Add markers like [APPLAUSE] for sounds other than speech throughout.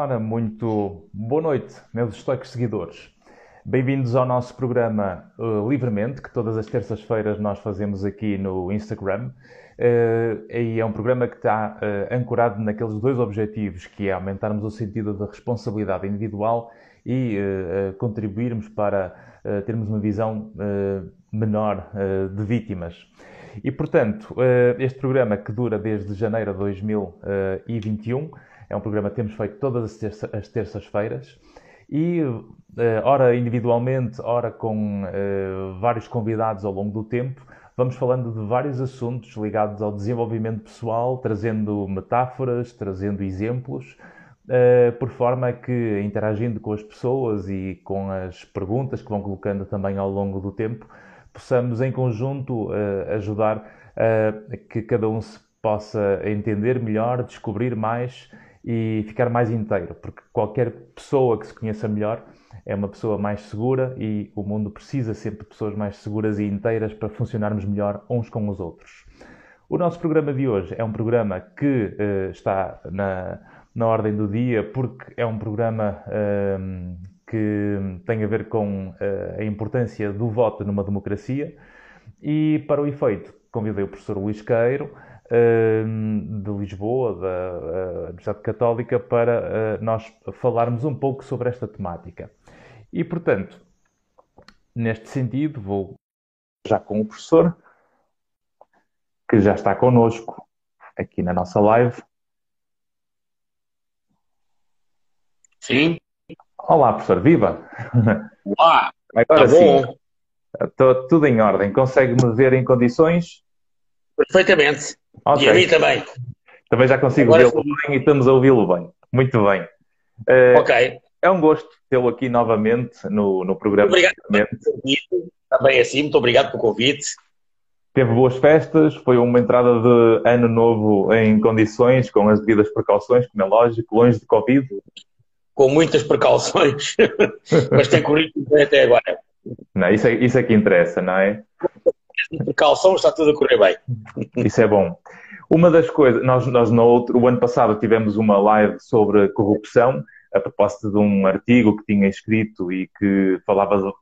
Ora, muito boa noite, meus estoicos seguidores. Bem-vindos ao nosso programa uh, Livremente, que todas as terças-feiras nós fazemos aqui no Instagram. Uh, e é um programa que está uh, ancorado naqueles dois objetivos, que é aumentarmos o sentido da responsabilidade individual e contribuirmos para termos uma visão menor de vítimas. E, portanto, este programa que dura desde janeiro de 2021 é um programa que temos feito todas as, terça, as terças-feiras e, uh, ora individualmente, ora com uh, vários convidados ao longo do tempo, vamos falando de vários assuntos ligados ao desenvolvimento pessoal, trazendo metáforas, trazendo exemplos, uh, por forma que, interagindo com as pessoas e com as perguntas que vão colocando também ao longo do tempo, possamos em conjunto ajudar a que cada um se possa entender melhor, descobrir mais e ficar mais inteiro, porque qualquer pessoa que se conheça melhor é uma pessoa mais segura e o mundo precisa sempre de pessoas mais seguras e inteiras para funcionarmos melhor uns com os outros. O nosso programa de hoje é um programa que uh, está na, na ordem do dia porque é um programa uh, que tem a ver com uh, a importância do voto numa democracia e, para o efeito, convidei o professor Luís Queiro, de Lisboa, da Universidade Católica, para eh, nós falarmos um pouco sobre esta temática. E, portanto, neste sentido, vou já com o professor, que já está connosco aqui na nossa live. Sim. Olá, professor, viva! Olá! Agora tá sim, estou tudo em ordem. Consegue-me ver em condições? Perfeitamente. Okay. E a mim também. Também já consigo vê-lo bem e estamos a ouvi-lo bem. Muito bem. Uh, ok. É um gosto tê-lo aqui novamente no, no programa. Muito obrigado pelo convite. Também assim, muito obrigado pelo convite. Teve boas festas, foi uma entrada de ano novo em condições, com as devidas precauções, como é lógico, longe de Covid. Com muitas precauções, [LAUGHS] mas tem corrido bem até agora. Não, isso, é, isso é que interessa, não é? Precaução, está tudo a correr bem. Isso é bom. Uma das coisas, nós, nós no outro, o ano passado tivemos uma live sobre corrupção, a propósito de um artigo que tinha escrito e que falava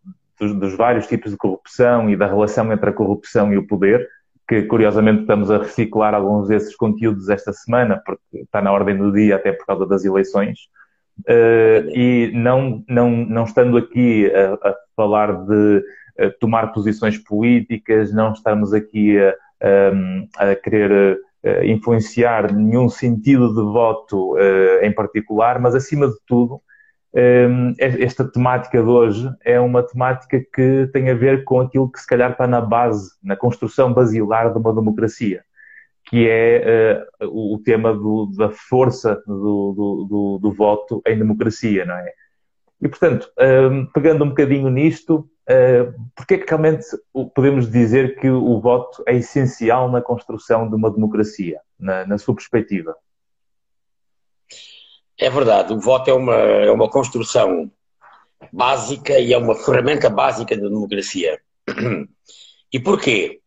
dos, dos vários tipos de corrupção e da relação entre a corrupção e o poder, que curiosamente estamos a reciclar alguns desses conteúdos esta semana, porque está na ordem do dia até por causa das eleições. Uh, e não, não, não estando aqui a, a falar de tomar posições políticas, não estamos aqui a, a, a querer influenciar nenhum sentido de voto em particular, mas acima de tudo, esta temática de hoje é uma temática que tem a ver com aquilo que se calhar está na base, na construção basilar de uma democracia, que é o tema do, da força do, do, do, voto em democracia, não é? E, portanto, pegando um bocadinho nisto, Uh, porque é que realmente podemos dizer que o voto é essencial na construção de uma democracia, na, na sua perspectiva? É verdade, o voto é uma, é uma construção básica e é uma ferramenta básica da democracia. E porquê?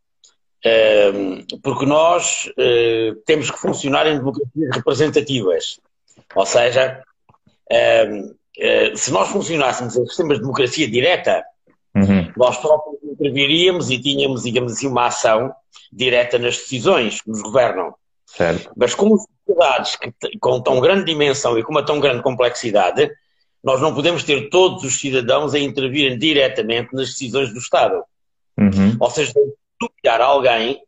Uh, porque nós uh, temos que funcionar em democracias representativas. Ou seja, se nós funcionássemos em sistemas de democracia direta. Nós próprios interviríamos e tínhamos, digamos assim, uma ação direta nas decisões que nos governam. Certo. Mas como sociedades que, com tão grande dimensão e com uma tão grande complexidade, nós não podemos ter todos os cidadãos a intervirem diretamente nas decisões do Estado. Uhum. Ou seja, nomear alguém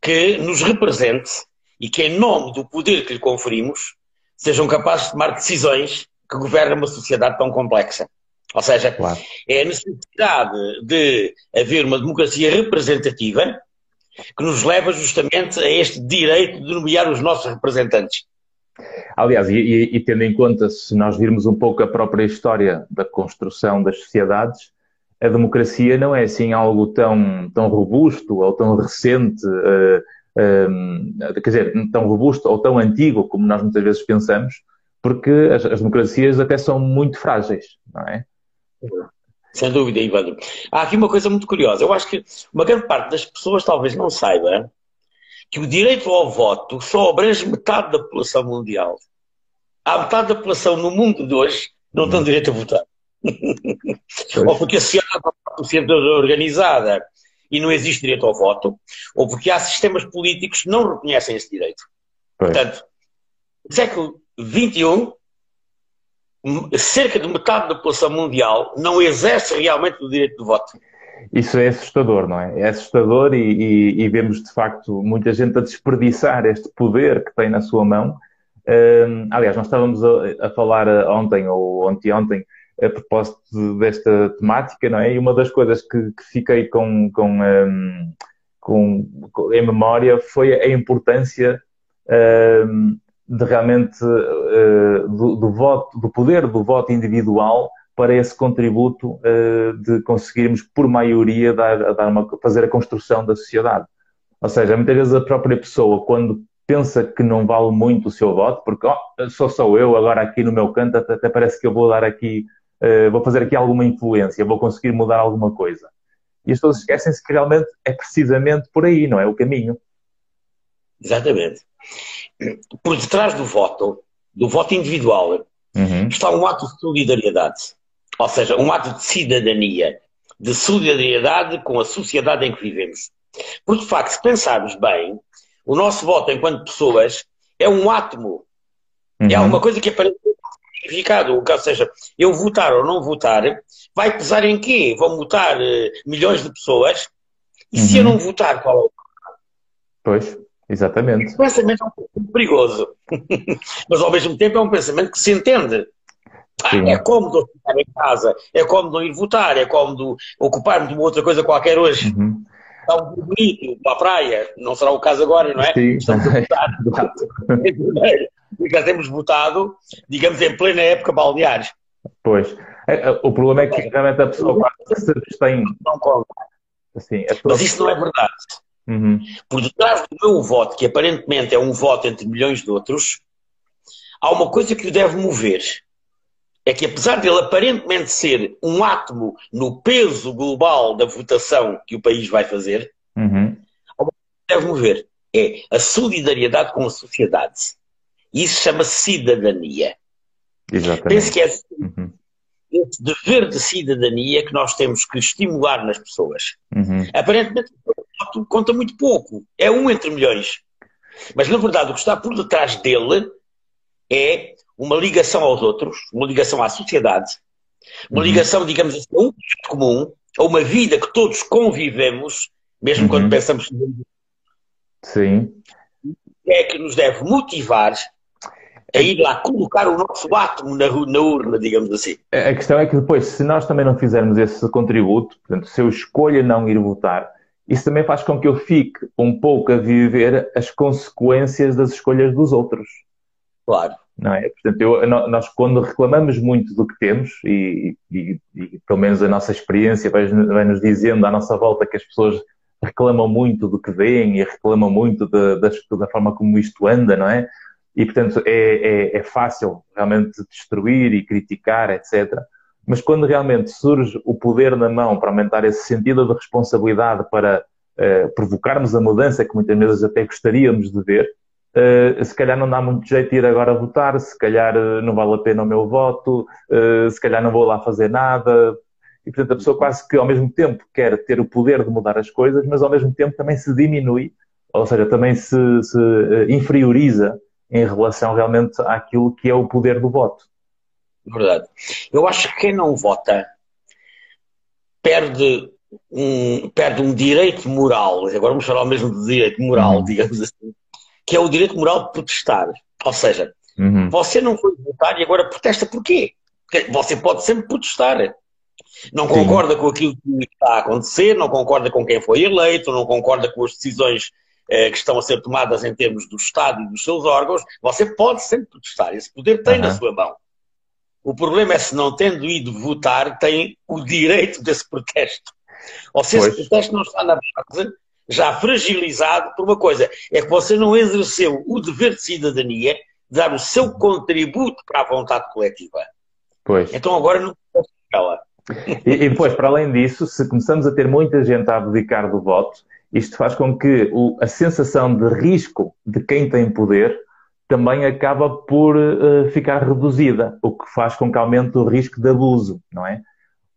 que nos represente e que, em nome do poder que lhe conferimos, sejam capazes de tomar decisões que governam uma sociedade tão complexa. Ou seja, claro. é a necessidade de haver uma democracia representativa que nos leva justamente a este direito de nomear os nossos representantes. Aliás, e, e, tendo em conta, se nós virmos um pouco a própria história da construção das sociedades, a democracia não é assim algo tão, tão robusto ou tão recente, uh, uh, quer dizer, tão robusto ou tão antigo como nós muitas vezes pensamos, porque as, as democracias até são muito frágeis, não é? Sem dúvida, Ivandro. Há aqui uma coisa muito curiosa. Eu acho que uma grande parte das pessoas talvez não saiba que o direito ao voto só abrange metade da população mundial. há metade da população no mundo de hoje não tem direito a votar. [LAUGHS] ou porque a sociedade é organizada e não existe direito ao voto, ou porque há sistemas políticos que não reconhecem esse direito. Pois. Portanto, no século XXI, cerca de metade da população mundial não exerce realmente o direito de voto. Isso é assustador, não é? É assustador e, e, e vemos de facto muita gente a desperdiçar este poder que tem na sua mão. Um, aliás, nós estávamos a, a falar ontem ou anteontem a propósito desta temática, não é? E uma das coisas que, que fiquei com, com, um, com, com, em memória foi a importância um, de realmente uh, do, do, voto, do poder do voto individual para esse contributo uh, de conseguirmos, por maioria, dar, dar uma, fazer a construção da sociedade. Ou seja, muitas vezes a própria pessoa, quando pensa que não vale muito o seu voto, porque oh, só sou eu agora aqui no meu canto, até, até parece que eu vou dar aqui uh, vou fazer aqui alguma influência, vou conseguir mudar alguma coisa. E as pessoas esquecem-se que realmente é precisamente por aí, não é o caminho. Exatamente. Por detrás do voto, do voto individual, uhum. está um ato de solidariedade. Ou seja, um ato de cidadania, de solidariedade com a sociedade em que vivemos. Porque, de facto, se pensarmos bem, o nosso voto enquanto pessoas é um átomo. É uhum. É alguma coisa que aparece significado. Ou seja, eu votar ou não votar, vai pesar em quê? Vão votar uh, milhões de pessoas e uhum. se eu uhum. não votar, qual é o Pois, exatamente. Esse pensamento é um pouco perigoso, [LAUGHS] mas ao mesmo tempo é um pensamento que se entende. Ah, é cómodo ficar em casa, é cómodo ir votar, é cómodo ocupar-me de uma outra coisa qualquer hoje. Uhum. Está um bonito, uma praia, não será o caso agora, não é? Sim, Estamos a votar. [LAUGHS] [LAUGHS] já temos votado, digamos, em plena época balnear. Pois. É, é, o problema é que realmente a pessoa se abstém. Não. Assim, pessoa... Mas isso não é verdade. Uhum. Por detrás do meu voto, que aparentemente é um voto entre milhões de outros, há uma coisa que o deve mover. É que apesar dele aparentemente ser um átomo no peso global da votação que o país vai fazer, uhum. há uma coisa que deve mover. É a solidariedade com a sociedade. Isso chama-se cidadania. Exatamente. Penso que é uhum. esse dever de cidadania que nós temos que estimular nas pessoas. Uhum. Aparentemente, conta muito pouco. É um entre milhões. Mas, na verdade, o que está por detrás dele é uma ligação aos outros, uma ligação à sociedade, uma uhum. ligação, digamos assim, a um comum, a uma vida que todos convivemos, mesmo uhum. quando pensamos. Sim. É que nos deve motivar a ir lá colocar o nosso átomo na, na, urna, digamos assim. A questão é que depois, se nós também não fizermos esse contributo, portanto, se eu escolho não ir votar, isso também faz com que eu fique um pouco a viver as consequências das escolhas dos outros. Claro. Não é? Portanto, eu, nós quando reclamamos muito do que temos, e, e, e pelo menos a nossa experiência vai-nos vai dizendo à nossa volta que as pessoas reclamam muito do que veem e reclamam muito de, de, da forma como isto anda, não é? e, portanto, é, é, é, fácil realmente destruir e criticar, etc. Mas quando realmente surge o poder na mão para aumentar esse sentido de responsabilidade para uh, provocarmos a mudança que muitas vezes até gostaríamos de ver, uh, se calhar não dá muito jeito ir agora votar, se calhar uh, não vale a pena o meu voto, se calhar não vou lá fazer nada. E, portanto, a pessoa quase que ao mesmo tempo quer ter o poder de mudar as coisas, mas ao mesmo tempo também se diminui, ou seja, também se, se inferioriza em relação realmente àquilo que é o poder do voto. Verdade. Eu acho que quem não vota perde um, perde um direito moral, agora vamos falar mesmo de direito moral, uhum. digamos assim, que é o direito moral de protestar. Ou seja, uhum. você não foi votar e agora protesta porquê? Porque você pode sempre protestar. Não Sim. concorda com aquilo que está a acontecer, não concorda com quem foi eleito, não concorda com as decisões eh, que estão a ser tomadas em termos do Estado e dos seus órgãos, você pode sempre protestar. Esse poder tem uhum. na sua mão. O problema é se não tendo ido votar, tem o direito desse protesto. Ou se esse protesto não está na base, já fragilizado por uma coisa, é que você não exerceu o dever de cidadania de dar o seu contributo para a vontade coletiva. Pois. Então agora não ela. E, e depois, para além disso, se começamos a ter muita gente a abdicar do voto, isto faz com que o, a sensação de risco de quem tem poder também acaba por uh, ficar reduzida, o que faz com que aumente o risco de abuso, não é?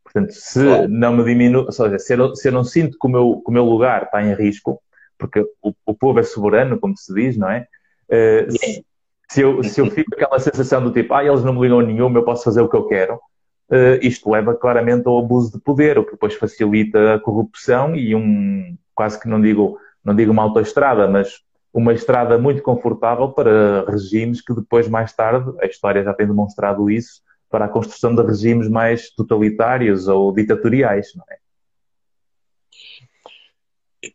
Portanto, se claro. não me diminui, ou seja, se eu, se eu não sinto que o, meu, que o meu lugar está em risco, porque o, o povo é soberano, como se diz, não é? Uh, se, se, eu, se eu fico com aquela sensação do tipo, ah, eles não me ligam nenhum, eu posso fazer o que eu quero, uh, isto leva claramente ao abuso de poder, o que depois facilita a corrupção e um, quase que não digo, não digo uma autoestrada, mas uma estrada muito confortável para regimes que depois, mais tarde, a história já tem demonstrado isso, para a construção de regimes mais totalitários ou ditatoriais, não é?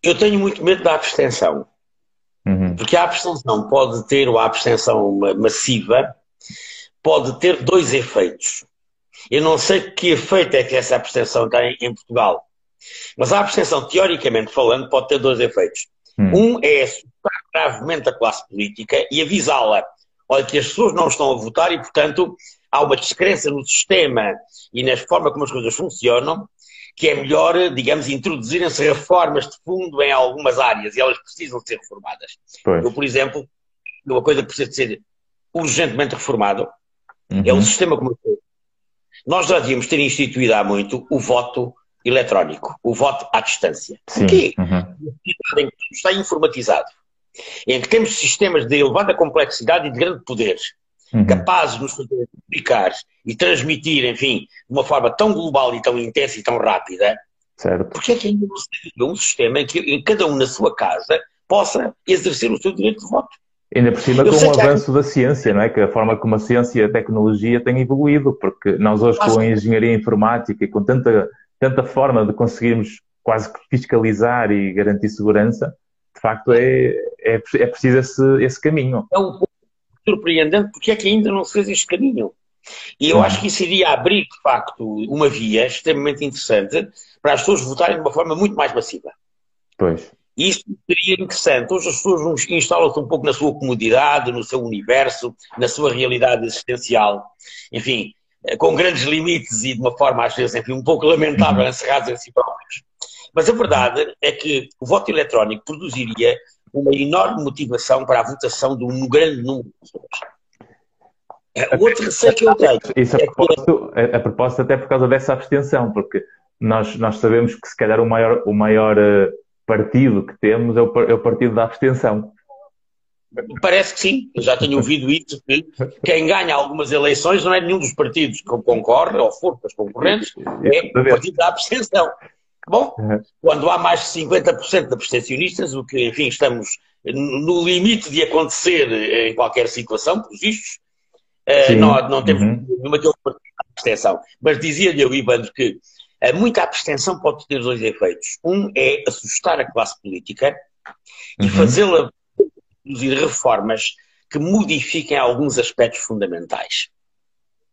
Eu tenho muito medo da abstenção. Uhum. Porque a abstenção pode ter, ou a abstenção massiva, pode ter dois efeitos. Eu não sei que efeito é que essa abstenção tem em Portugal. Mas a abstenção, teoricamente falando, pode ter dois efeitos. Hum. Um é gravemente a classe política e avisá-la. Olha, que as pessoas não estão a votar e, portanto, há uma descrença no sistema e na forma como as coisas funcionam, que é melhor, digamos, introduzirem-se reformas de fundo em algumas áreas e elas precisam ser reformadas. Pois. Eu, por exemplo, uma coisa que precisa de ser urgentemente reformado uhum. é o sistema como Nós já devíamos ter instituído há muito o voto eletrónico, o voto à distância. Sim. Porquê? Uhum. Está informatizado, em que temos sistemas de elevada complexidade e de grande poder, uhum. capazes de nos fazer publicar e transmitir, enfim, de uma forma tão global e tão intensa e tão rápida, certo. porque é que ainda não um sistema em que em cada um na sua casa possa exercer o seu direito de voto? Ainda por cima Eu com o avanço há... da ciência, não é? Que a forma como a ciência e a tecnologia têm evoluído, porque nós hoje com a engenharia informática e com tanta tanta forma de conseguirmos quase que fiscalizar e garantir segurança, de facto é, é, é preciso esse, esse caminho. É um pouco surpreendente porque é que ainda não se fez este caminho. E eu acho que isso iria abrir, de facto, uma via extremamente interessante para as pessoas votarem de uma forma muito mais massiva. Pois. E isso seria interessante. Hoje as pessoas instalam-se um pouco na sua comodidade, no seu universo, na sua realidade existencial. Enfim, eh, com grandes limites e de uma forma, às vezes, enfim, um pouco lamentável, uhum. encerrados em si próprios. Mas a verdade é que o voto eletrónico produziria uma enorme motivação para a votação de um grande número de pessoas. Eh, o outro receio que eu tenho. Isso a, é propósito, a, propósito, até por causa dessa abstenção, porque nós, nós sabemos que se calhar o maior, o maior eh, partido que temos é o, é o partido da abstenção. Parece que sim, eu já tenho ouvido isso, que quem ganha algumas eleições não é nenhum dos partidos que concorre, ou forças concorrentes, é o partido da abstenção. Bom, quando há mais de 50% de abstencionistas, o que, enfim, estamos no limite de acontecer em qualquer situação, por vistos, eh, não, não temos uhum. nenhuma de abstenção. Mas dizia-lhe eu, Ivandro, que eh, muita abstenção pode ter dois efeitos. Um é assustar a classe política e uhum. fazê-la introduzir reformas que modifiquem alguns aspectos fundamentais.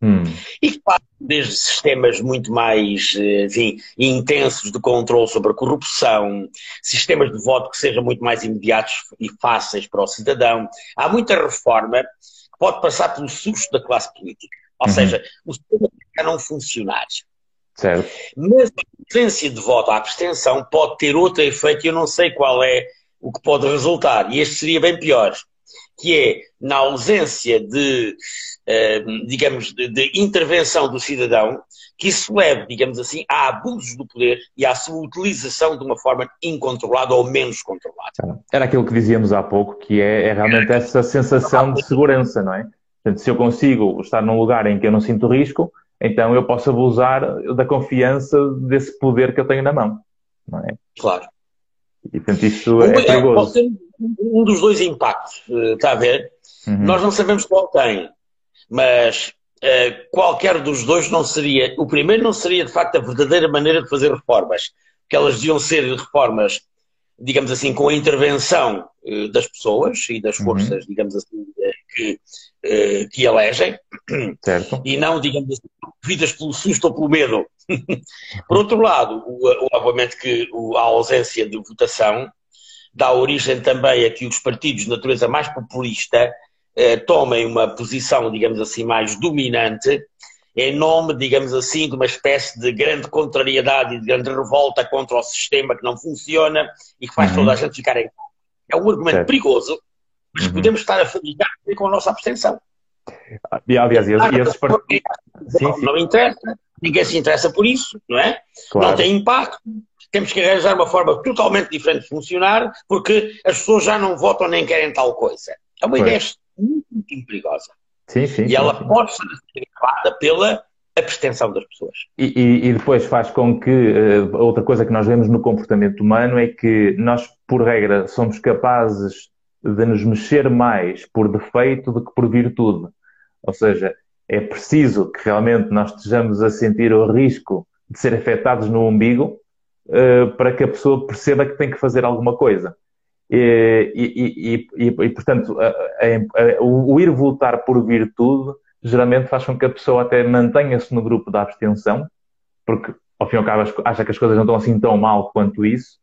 Hum. E passam desde sistemas muito mais enfim, intensos de controle sobre a corrupção, sistemas de voto que sejam muito mais imediatos e fáceis para o cidadão. Há muita reforma que pode passar pelo susto da classe política. Ou uhum. seja, o sistema a não funcionar. Certo. Mas a ausência de voto, a abstenção, pode ter outro efeito e eu não sei qual é o que pode resultar, e este seria bem pior, que é na ausência de, eh, digamos, de, de, intervenção do cidadão, que isso leve, digamos assim, a abusos do poder e à sua utilização de uma forma incontrolada ou menos controlada. Era aquilo que dizíamos há pouco, que é, é realmente essa sensação de segurança, não é? Portanto, se eu consigo estar num lugar em que eu não sinto risco, então eu posso abusar da confiança desse poder que eu tenho na mão, não é? Claro. E portanto isso é, é perigoso. Um dos dois impactos, eh, está a ver? Uhum. Nós não sabemos qual tem, mas uh, qualquer dos dois não seria. O primeiro não seria de facto a verdadeira maneira de fazer reformas, que elas deviam ser reformas, digamos assim, com a intervenção uh, das pessoas e das uhum. forças, uhum. digamos assim, que, uh, que elegem, certo. e não, digamos assim, vidas pelo susto ou pelo medo. [LAUGHS] Por outro lado, o, obviamente que a ausência de votação dá origem também a que os partidos de natureza mais populista eh, tomem uma posição, digamos assim, mais dominante, em nome, digamos assim, de uma espécie de grande contrariedade e de grande revolta contra o sistema que não funciona e que faz uhum. toda a gente ficar em. É um argumento certo. perigoso, mas uhum. podemos estar a fabricar com a nossa abstenção. E, aliás, e, e esses partidos... Não, não interessa, ninguém se interessa por isso, não é? Claro. Não tem impacto, temos que arranjar uma forma totalmente diferente de funcionar, porque as pessoas já não votam nem querem tal coisa. É uma pois. ideia muito, muito perigosa. Sim, sim. E sim, ela pode ser gravada pela abstenção das pessoas. E, e, e, depois faz com que, uh, outra coisa que nós vemos no comportamento humano é que nós, por regra, somos capazes de nos mexer mais por defeito do que por virtude. Ou seja, é preciso que realmente nós estejamos a sentir o risco de ser afetados no umbigo uh, para que a pessoa perceba que tem que fazer alguma coisa. E, e, e, e portanto, a, a, a, o ir votar por virtude geralmente faz com que a pessoa até mantenha-se no grupo da abstenção, porque ao fim e ao cabo acha que as coisas não estão assim tão mal quanto isso,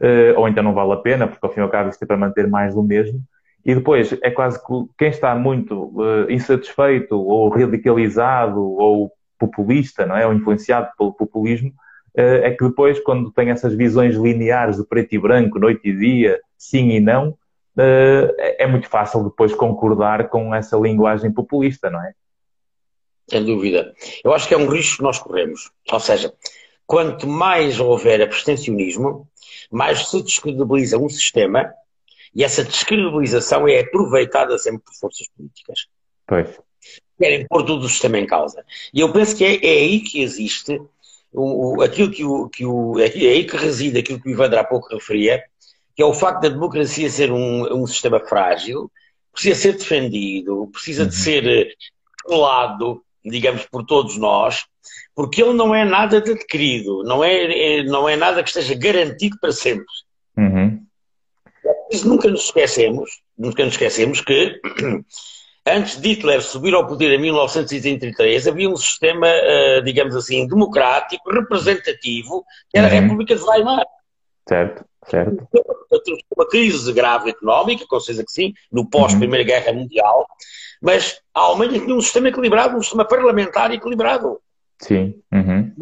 uh, ou então não vale a pena, porque ao fim e ao cabo isto é para manter mais do mesmo. E depois é quase que quem está muito uh, insatisfeito ou radicalizado ou populista, não é? Ou influenciado pelo populismo, eh, é que depois, quando tem essas visões lineares de preto e branco, noite e dia, sim e não, eh, é muito fácil depois concordar com essa linguagem populista, não é? Sem dúvida. Eu acho que é um risco que nós corremos. Ou seja, quanto mais houver abstencionismo, mais se descredibiliza um sistema e essa descredibilização é aproveitada sempre por forças políticas. Pois. Querem pôr todo o sistema em causa. E eu penso que é, é aí que existe o, o, aquilo que o, que o. É, é aí que reside aquilo que o Ivandro há pouco referia, que é o facto da democracia ser um, um sistema frágil, precisa ser defendido, precisa uhum. de ser colado, digamos, por todos nós, porque ele não é nada adquirido, não é, é, não é nada que esteja garantido para sempre. Uhum. nunca nos esquecemos, nunca nos esquecemos que Antes de Hitler subir ao poder em 1933, havia um sistema, uh, digamos assim, democrático, representativo, que era a uhum. República de Weimar. Certo, certo. Uma crise grave económica, com certeza que sim, no pós-Primeira uhum. Guerra Mundial, mas a Alemanha tinha um sistema equilibrado, um sistema parlamentar equilibrado. Sim. Uhum.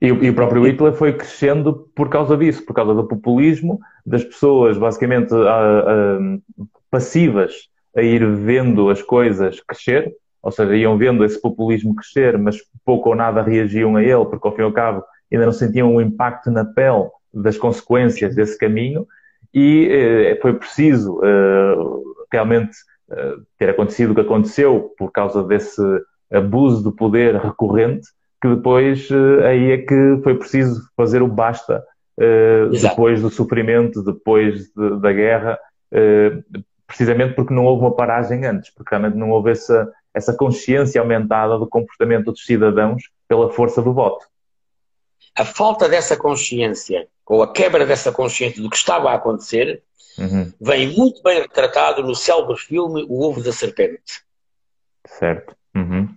E, e, o próprio Hitler foi crescendo por causa disso, por causa do populismo, das pessoas basicamente uh, uh, passivas a ir vendo as coisas crescer, ou seja, iam vendo esse populismo crescer, mas pouco ou nada reagiam a ele, porque ao fim e ao cabo ainda não sentiam o impacto na pele das consequências desse caminho, e eh, foi preciso eh, realmente eh, ter acontecido o que aconteceu por causa desse abuso de poder recorrente, que depois eh, aí é que foi preciso fazer o basta eh, depois do sofrimento, depois de, da guerra, eh, precisamente porque não houve uma paragem antes, porque realmente não houve essa, essa consciência aumentada do comportamento dos cidadãos pela força do voto. A falta dessa consciência, ou a quebra dessa consciência do que estava a acontecer, uhum. vem muito bem retratado no célebre filme O Ovo da Serpente. Certo. Uhum.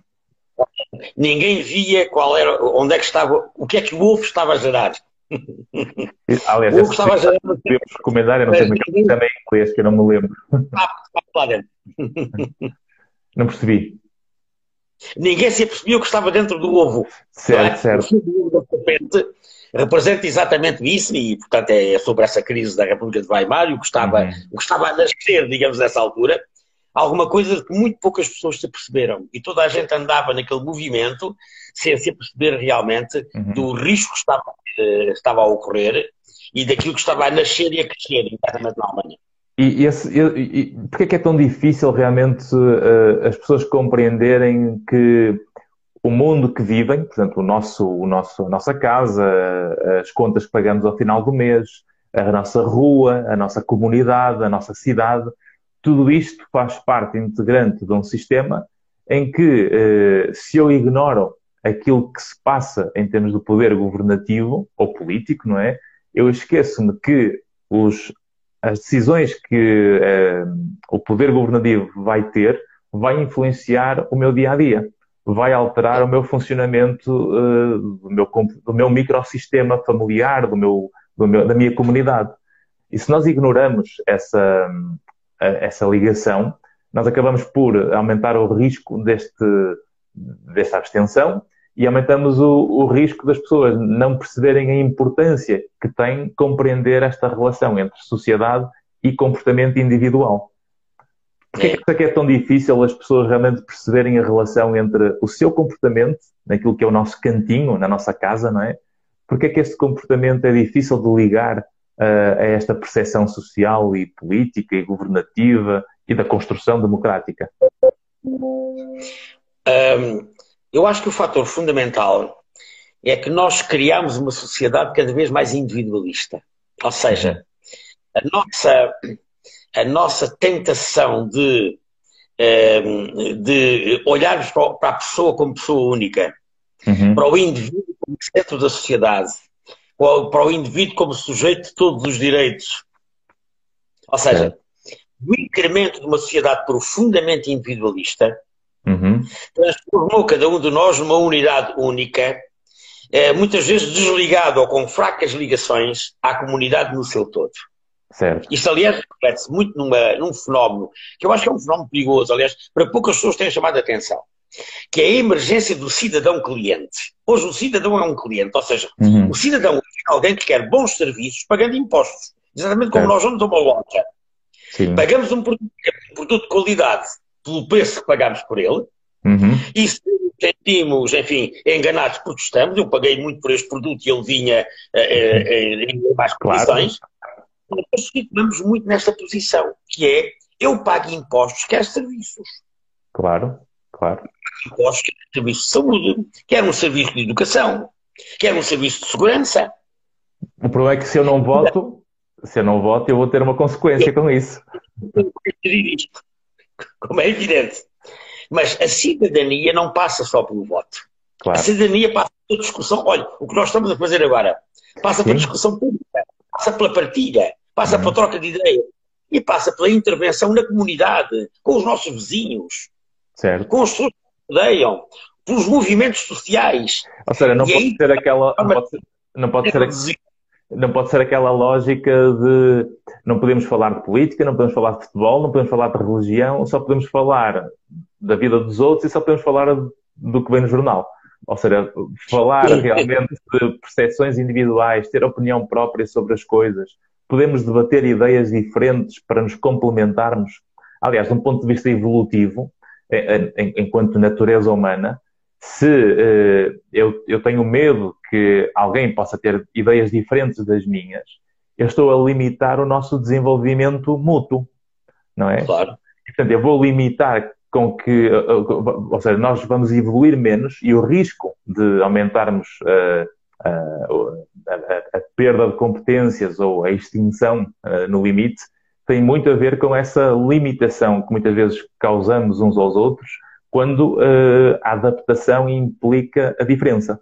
Ninguém via qual era, onde é que estava, o que é que o ovo estava a gerar. [LAUGHS] Aliás, o gerar. Podemos recomendar, eu não sei como é que também em inglês, que eu não me lembro. Ah, lá dentro. [LAUGHS] Não percebi. Ninguém se apercebia o que estava dentro do ovo. Certo, é? certo. repente, representa exatamente isso e, portanto, é sobre essa crise da República de Weimar e o que estava, uhum. o que estava a nascer, digamos, nessa altura alguma coisa que muito poucas pessoas se perceberam. E toda a gente andava naquele movimento sem se perceber realmente uhum. do risco que estava, uh, estava a ocorrer e daquilo que estava a nascer e a crescer internamente na Alemanha. E, esse, e, e porquê é que é tão difícil realmente uh, as pessoas compreenderem que o mundo que vivem, portanto, o nosso, o nosso, a nossa casa, as contas que pagamos ao final do mês, a nossa rua, a nossa comunidade, a nossa cidade, tudo isto faz parte integrante de um sistema em que, eh, se eu ignoro aquilo que se passa em termos de poder governativo ou político, não é? Eu esqueço-me que os, as decisões que eh, o poder governativo vai ter vai influenciar o meu dia a dia, vai alterar o meu funcionamento eh, do, meu, do meu microsistema familiar, do meu, do meu, da minha comunidade. E se nós ignoramos essa, essa ligação, nós acabamos por aumentar o risco deste, desta abstenção e aumentamos o, o, risco das pessoas não perceberem a importância que tem compreender esta relação entre sociedade e comportamento individual. Porquê é. que é tão difícil as pessoas realmente perceberem a relação entre o seu comportamento, naquilo que é o nosso cantinho, na nossa casa, não é? Porquê é que este comportamento é difícil de ligar uh, a esta percepção social e política e governativa e da construção democrática? Um, eu acho que o fator fundamental é que nós criamos uma sociedade cada vez mais individualista. Ou seja, a nossa, a nossa tentação de, de olharmos para a pessoa como pessoa única, uhum. para o indivíduo como centro da sociedade, para o indivíduo como sujeito de todos os direitos. Ou seja, o incremento de uma sociedade profundamente individualista uhum. Transformou cada um de nós numa unidade única é, muitas vezes desligado ou com fracas ligações à comunidade no seu todo. Certo. Isto, aliás, reflete-se muito numa, num fenómeno que eu acho que é um fenómeno perigoso, aliás, para poucas pessoas têm chamado a atenção, que é a emergência do cidadão cliente. Hoje o cidadão é um cliente, ou seja, uhum. o cidadão é alguém que quer bons serviços pagando impostos. Exatamente como certo. nós vamos a uma loja. Sim. Pagamos um produto, um produto de qualidade pelo preço que pagamos por ele, uhum. e se sentimos, enfim, enganados porque estamos. Eu paguei muito por este produto e ele vinha eh, eh, em mais condições. Nós situamos muito nesta posição, que é eu pago impostos, quer serviços. Claro, claro. Impostos, quer serviço de saúde, quer um serviço de educação, quer um serviço de segurança. O problema é que se eu não voto, se eu não voto, eu vou ter uma consequência com isso. [LAUGHS] Como é evidente. Mas a cidadania não passa só pelo voto. Claro. A cidadania passa pela discussão. Olha, o que nós estamos a fazer agora passa pela discussão pública, passa pela partilha, passa uhum. pela troca de ideias e passa pela intervenção na comunidade, com os nossos vizinhos, certo. com pessoas que rodeiam, pelos movimentos sociais. Ou seja, não e pode aí, ser aquela. Não pode ser, não pode ser, não pode ser aquela lógica de não podemos falar de política, não podemos falar de futebol, não podemos falar de religião, só podemos falar da vida dos outros e só podemos falar do que vem no jornal. Ou seja, falar realmente de percepções individuais, ter opinião própria sobre as coisas, podemos debater ideias diferentes para nos complementarmos. Aliás, de um ponto de vista evolutivo, enquanto natureza humana, se uh, eu, eu tenho medo que alguém possa ter ideias diferentes das minhas, eu estou a limitar o nosso desenvolvimento mútuo, não é? Claro. Portanto, eu vou limitar com que, ou seja, nós vamos evoluir menos e o risco de aumentarmos uh, uh, a, a, perda de competências ou a extinção no limite tem muito a ver com essa limitação que muitas vezes causamos uns aos outros quando a adaptação implica a diferença.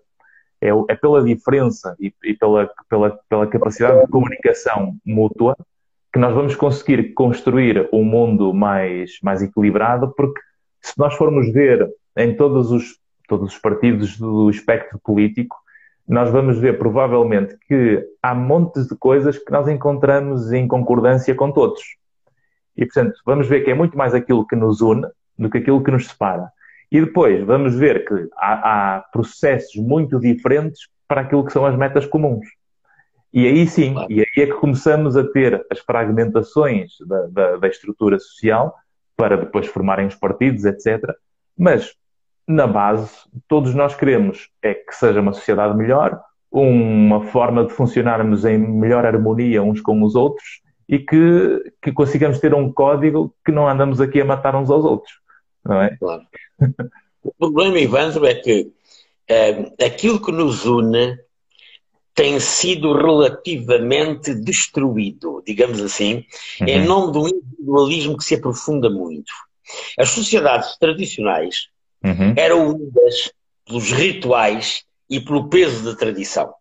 É, é pela diferença e, e pela, pela, pela capacidade de comunicação mútua que nós vamos conseguir construir um mundo mais, mais equilibrado, porque se nós formos ver em todos os, todos os partidos do espectro político, nós vamos ver provavelmente que há montes de coisas que nós encontramos em concordância com todos. E, portanto, vamos ver que é muito mais aquilo que nos une do que aquilo que nos separa. E depois vamos ver que há, há processos muito diferentes para aquilo que são as metas comuns. E aí sim, e aí é que começamos a ter as fragmentações da, da, da estrutura social para depois formarem os partidos, etc. Mas, na base, todos nós queremos é que seja uma sociedade melhor, uma forma de funcionarmos em melhor harmonia uns com os outros e que, que consigamos ter um código que não andamos aqui a matar uns aos outros. Não é? Claro. [LAUGHS] O problema, Ivandro, é que é, aquilo que nos une tem sido relativamente destruído, digamos assim, uhum. em nome do individualismo que se aprofunda muito. As sociedades tradicionais uhum. eram unidas pelos rituais e pelo peso da tradição.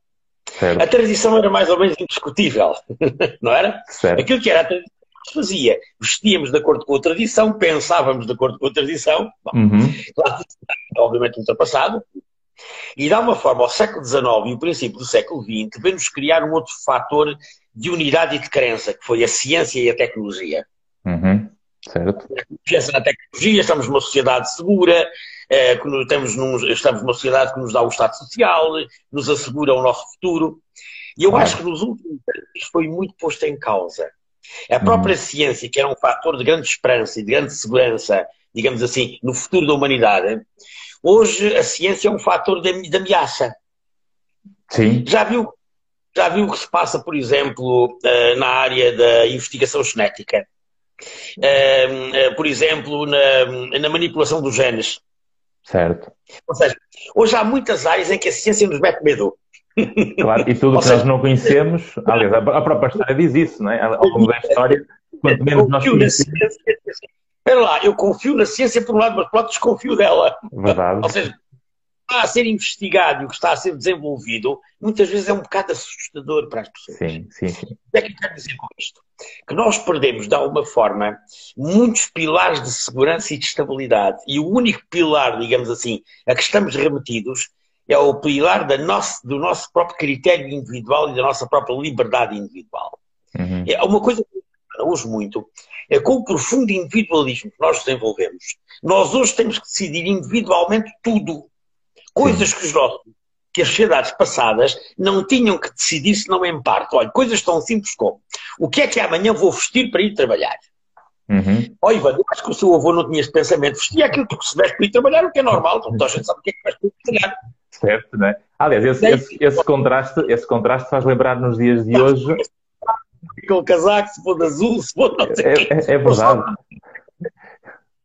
Certo. A tradição era mais ou menos indiscutível, [LAUGHS] não era? Certo. Aquilo que era a tradição se fazia. Vestíamos de acordo com a tradição, pensávamos de acordo com a tradição, Bom, uhum. obviamente ultrapassado, e dá uma forma ao século XIX e o princípio do século XX vem-nos criar um outro fator de unidade e de crença, que foi a ciência e a tecnologia. Uhum. Certo. Confiança na tecnologia, estamos numa sociedade segura, eh, estamos, num, estamos numa sociedade que nos dá o Estado Social, nos assegura o nosso futuro. E eu acho que nos últimos anos foi muito posto em causa. A própria uhum. ciência, que era um fator de grande esperança e de grande segurança, digamos assim, no futuro da humanidade, hoje a ciência é um fator de, de ameaça. Sim. Já viu, já viu o que se passa, por exemplo, eh, na área da investigação genética? Eh, eh, por exemplo, na, na manipulação dos genes. Certo. Ou seja, hoje há muitas áreas em que a ciência nos mete medo. Claro, e tudo o que seja, nós não conhecemos, aliás, a própria história diz isso, não é? Ao longo da história, quanto menos nós conhecemos. Espera lá, eu confio na ciência por um lado, mas por outro desconfio dela. Verdade. Ou seja, está a ser investigado e o que está a ser desenvolvido, muitas vezes é um bocado assustador para as pessoas. Sim, sim, sim. O que é que eu quero dizer com isto? Que nós perdemos, de alguma forma, muitos pilares de segurança e de estabilidade. E o único pilar, digamos assim, a que estamos remetidos é o pilar nosso, do nosso próprio critério individual e da nossa própria liberdade individual. Uhum. É uma coisa que eu uso muito é com o profundo individualismo que nós desenvolvemos. Nós hoje temos que decidir individualmente tudo. Coisas que, os nossos, que as sociedades passadas não tinham que decidir se não em parte. Olha, coisas tão simples como o que é que amanhã vou vestir para ir trabalhar? Uhum. Oh, Ivan, eu acho que o seu avô não tinha esse pensamento. Vestia aquilo que se veste para ir trabalhar, o que é normal, então a gente sabe o que é que veste para ir trabalhar. Certo, não é? Aliás, esse, esse, esse, contraste, esse contraste faz lembrar nos dias de hoje. Com casaco, se for de azul, se for não sei é, é, é verdade.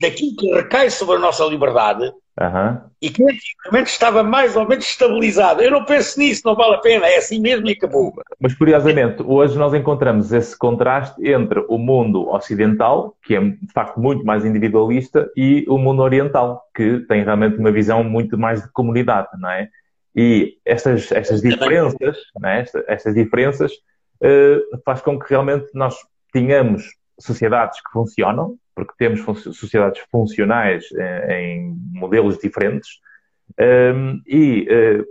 Daquilo que recai sobre a nossa liberdade, Uhum. E que antigamente estava mais ou menos estabilizado. Eu não penso nisso, não vale a pena, é assim mesmo e acabou. Mas curiosamente, hoje nós encontramos esse contraste entre o mundo ocidental, que é de facto muito mais individualista, e o mundo oriental, que tem realmente uma visão muito mais de comunidade, não é? E estas, estas diferenças, não é? estas, estas diferenças faz com que realmente nós tenhamos sociedades que funcionam, porque temos sociedades funcionais eh, em modelos diferentes, ehm, e eh,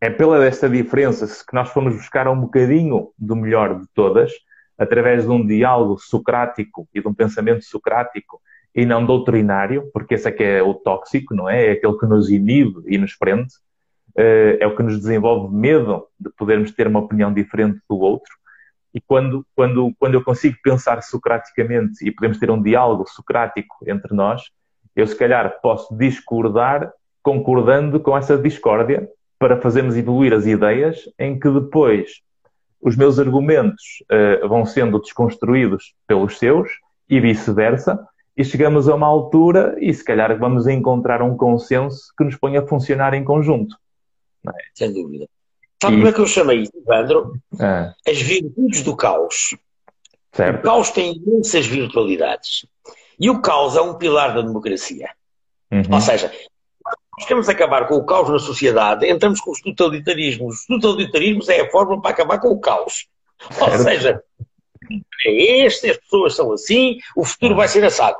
é pela desta diferença que nós fomos buscar um bocadinho do melhor de todas, através de um diálogo socrático e de um pensamento socrático e não doutrinário, porque esse é que é o tóxico, não é? É aquele que nos inibe e nos prende, eh, é o que nos desenvolve medo de podermos ter uma opinião diferente do outro. E quando, quando, quando eu consigo pensar socraticamente e podemos ter um diálogo socrático entre nós, eu se calhar posso discordar concordando com essa discórdia para fazermos evoluir as ideias em que depois os meus argumentos uh, vão sendo desconstruídos pelos seus e vice-versa, e chegamos a uma altura e se calhar vamos encontrar um consenso que nos ponha a funcionar em conjunto. É? Sem dúvida. Sabe como é que eu chamei isso, Evandro? É. As virtudes do caos. Certo. O caos tem imensas virtualidades. E o caos é um pilar da democracia. Uhum. Ou seja, nós queremos acabar com o caos na sociedade, entramos com os totalitarismos. Os totalitarismos é a forma para acabar com o caos. Certo. Ou seja, é este, as pessoas são assim, o futuro vai ser assado.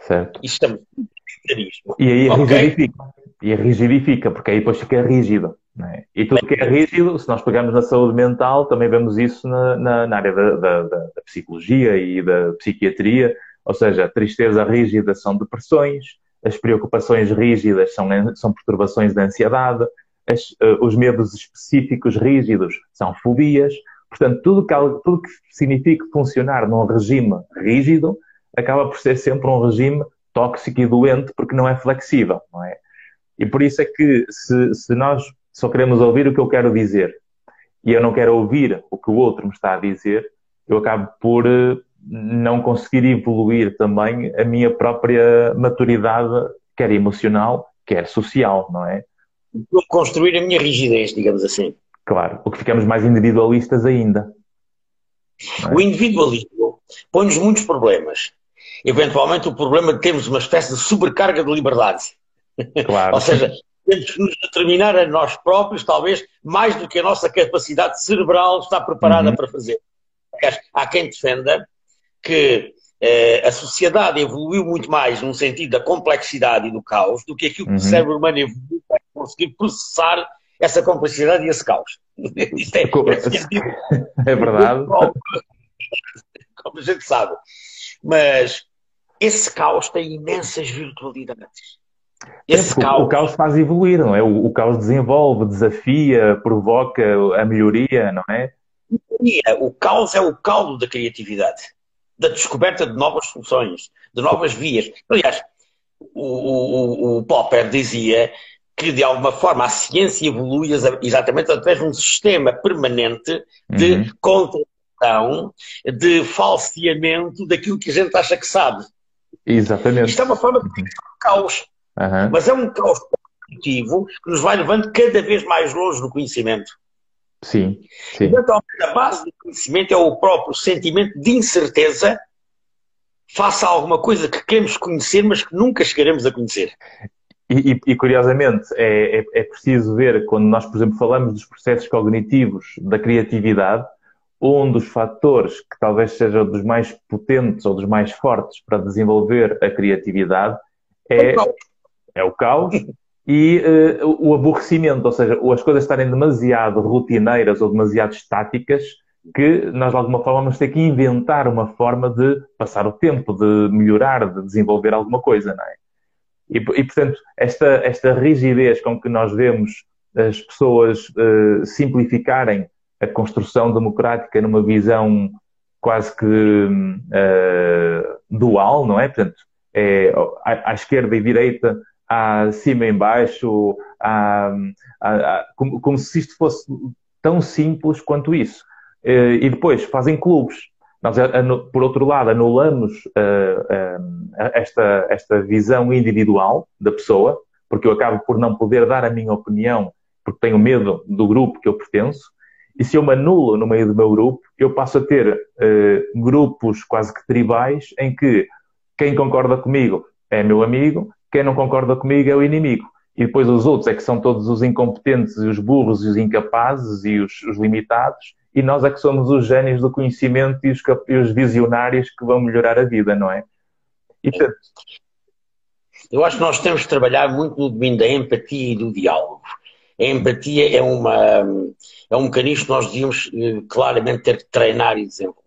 Certo. E estamos no totalitarismo. E aí okay? rigidifica. E rigidifica, porque aí depois fica rígido. É? E tudo que é rígido, se nós pegarmos na saúde mental, também vemos isso na, na, na área da, da, da, psicologia e da psiquiatria, ou seja, a tristeza rígida são depressões, as preocupações rígidas são, são perturbações da ansiedade, as, uh, os medos específicos rígidos são fobias. Portanto, tudo que, tudo que significa funcionar num regime rígido acaba por ser sempre um regime tóxico e doente porque não é flexível, não é? E por isso é que se, se nós só queremos ouvir o que eu quero dizer e eu não quero ouvir o que o outro me está a dizer, eu acabo por eh, não conseguir evoluir também a minha própria maturidade, quer emocional, quer social, não é? Construir a minha rigidez, digamos assim. Claro, o que ficamos mais individualistas ainda. É? O individualismo põe-nos muitos problemas. Eventualmente, o problema de termos uma espécie de sobrecarga de liberdade. Claro. Ou seja, temos que nos determinar a nós próprios, talvez, mais do que a nossa capacidade cerebral está preparada uhum. para fazer. Há quem defenda que eh, a sociedade evoluiu muito mais num sentido da complexidade e do caos do que aquilo que uhum. o cérebro humano evoluiu para conseguir processar essa complexidade e esse caos. [LAUGHS] Isto é, é, [LAUGHS] é verdade. [LAUGHS] Como a gente sabe. Mas esse caos tem imensas virtualidades. Esse caos... O caos faz evoluir, não é? O, o, caos desenvolve, desafia, provoca a melhoria, não é? O caos é o caldo da criatividade. da descoberta de novas soluções, de novas vias. Aliás, o, o, o Popper dizia que, de alguma forma, a ciência evolui exatamente através de um sistema permanente de uhum. contradição, de falseamento daquilo que a gente acha que sabe. Exatamente. Isto é uma forma de uhum. caos. Uhum. Mas é um caos positivo que nos vai levando cada vez mais longe do conhecimento. Sim, sim. Então, a base do conhecimento é o próprio sentimento de incerteza face a alguma coisa que queremos conhecer, mas que nunca chegaremos a conhecer. E, e, e curiosamente, é, é, é, preciso ver, quando nós, por exemplo, falamos dos processos cognitivos da criatividade, um dos fatores que talvez seja dos mais potentes ou dos mais fortes para desenvolver a criatividade é, é o caos e uh, o aborrecimento, ou seja, as coisas estarem demasiado rotineiras ou demasiado estáticas que nós de alguma forma vamos ter que inventar uma forma de passar o tempo, de melhorar, de desenvolver alguma coisa, não é? E, e portanto, esta, esta rigidez com que nós vemos as pessoas uh, simplificarem a construção democrática numa visão quase que uh, dual, não é? Portanto, é, à, à esquerda e direita acima e embaixo, como, como, se isto fosse tão simples quanto isso. Eh, e depois fazem clubes. Nós, por outro lado, anulamos eh, eh, esta, esta visão individual da pessoa, porque eu acabo por não poder dar a minha opinião, porque tenho medo do grupo que eu pertenço. E se eu me anulo no meio do meu grupo, eu passo a ter grupos quase que tribais em que quem concorda comigo é meu amigo quem não concorda comigo é o inimigo. E depois os outros é que são todos os incompetentes e os burros e os incapazes e os, os limitados, e nós é que somos os gênios do conhecimento e os, e os visionários que vão melhorar a vida, não é? E, portanto... Eu acho que nós temos que trabalhar muito no domínio da empatia e do diálogo. A empatia é, uma, é um mecanismo que nós devíamos eh, claramente ter que treinar e desenvolver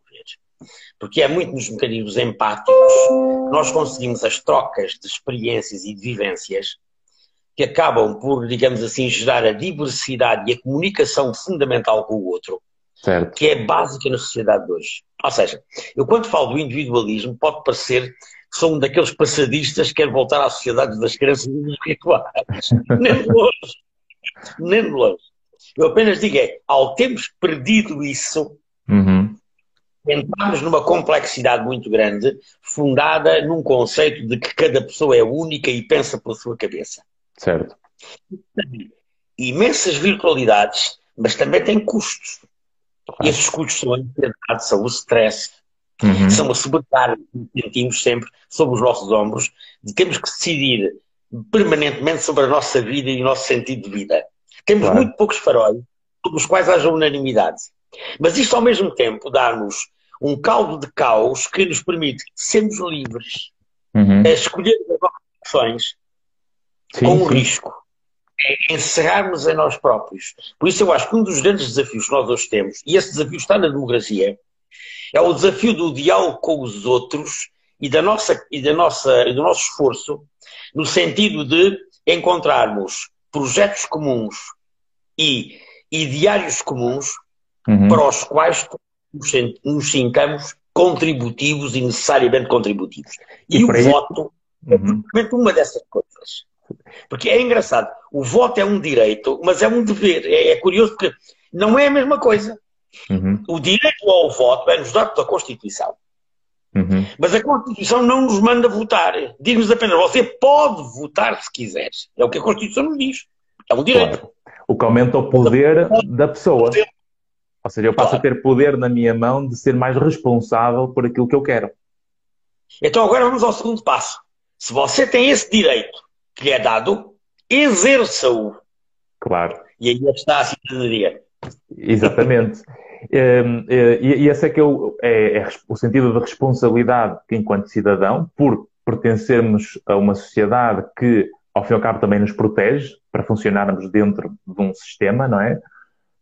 porque é muito nos mecanismos empáticos que nós conseguimos as trocas de experiências e de vivências que acabam por, digamos assim, gerar a diversidade e a comunicação fundamental com o outro, certo. que é básica na sociedade de hoje. Ou seja, eu quando falo do individualismo, pode parecer que sou um daqueles passadistas que quer voltar à sociedade das crenças e dos rituais. [LAUGHS] Nem de longe. Nem de longe. Eu apenas digo é, ao termos perdido isso, uhum entramos numa complexidade muito grande, fundada num conceito de que cada pessoa é única e pensa pela sua cabeça. Certo. Imensas virtualidades, mas também tem custos. E esses custos são a ansiedade, são o stress, uhum. são a sobrecarga que sentimos sempre sobre os nossos ombros, de temos que decidir permanentemente sobre a nossa vida e o nosso sentido de vida. Temos claro. muito poucos faróis sobre os quais haja unanimidade. Mas isto, ao mesmo tempo, dá-nos um caldo de caos que nos permite sermos livres uhum. a escolher as opções com o risco. É encerrarmos em nós próprios. Por isso eu acho que um dos grandes desafios que nós hoje temos, e esse desafio está na democracia, é o desafio do diálogo com os outros e, da nossa, e da nossa, do nosso esforço no sentido de encontrarmos projetos comuns e ideários comuns uhum. para os quais nos sintamos contributivos e necessariamente contributivos. E, e o voto é uhum. é uma dessas coisas. Porque é engraçado, o voto é um direito, mas é um dever. É, é curioso porque não é a mesma coisa. Uhum. O direito ao voto é-nos dado pela Constituição. Uhum. Mas a Constituição não nos manda votar. Diz-nos apenas, você pode votar se quiser. É o que a Constituição nos diz. É um direito. Claro. O que aumenta o poder da pessoa. Ou seja, eu passo claro. a ter poder na minha mão de ser mais responsável por aquilo que eu quero. Então agora vamos ao segundo passo. Se você tem esse direito que lhe é dado, exerça-o. Claro. E aí está a cidadania. Exatamente. Ehm, eh, e esse é que é, é o sentido de responsabilidade que, enquanto cidadão, por pertencermos a uma sociedade que, ao fim e ao cabo, também nos protege para funcionarmos dentro de um sistema, não é?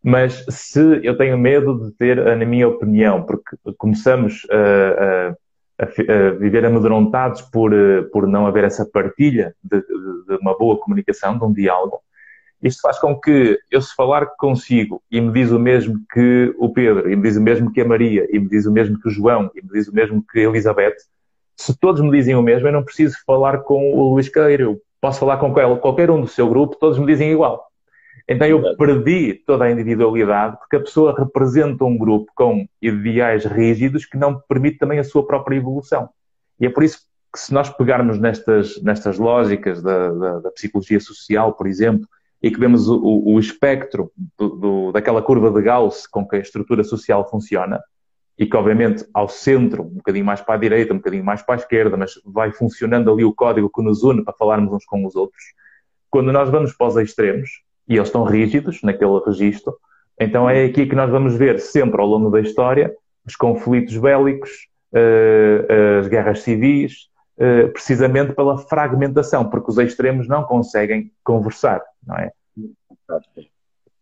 Mas se eu tenho medo de ter, na minha opinião, porque começamos a, a, a viver amedrontados por, por não haver essa partilha de, de, uma boa comunicação, de um diálogo, Isto faz com que eu, se falar consigo e me diz o mesmo que o Pedro, e me diz o mesmo que a Maria, e me diz o mesmo que o João, e me diz o mesmo que a Elizabeth, se todos me dizem o mesmo, eu não preciso falar com o Luís Queiro, posso falar com qualquer um do seu grupo, todos me dizem igual. Então eu perdi toda a individualidade porque a pessoa representa um grupo com ideais rígidos que não permite também a sua própria evolução. E é por isso que se nós pegarmos nestas, nestas lógicas da, da, da psicologia social, por exemplo, e que vemos o, o espectro do, do, daquela curva de Gauss com que a estrutura social funciona, e que obviamente ao centro, um bocadinho mais para a direita, um bocadinho mais para a esquerda, mas vai funcionando ali o código que nos une para falarmos uns com os outros. Quando nós vamos para os extremos, e eles estão rígidos naquele registro, então é aqui que nós vamos ver sempre ao longo da história os conflitos bélicos, eh, as guerras civis, eh, precisamente pela fragmentação, porque os extremos não conseguem conversar, não é?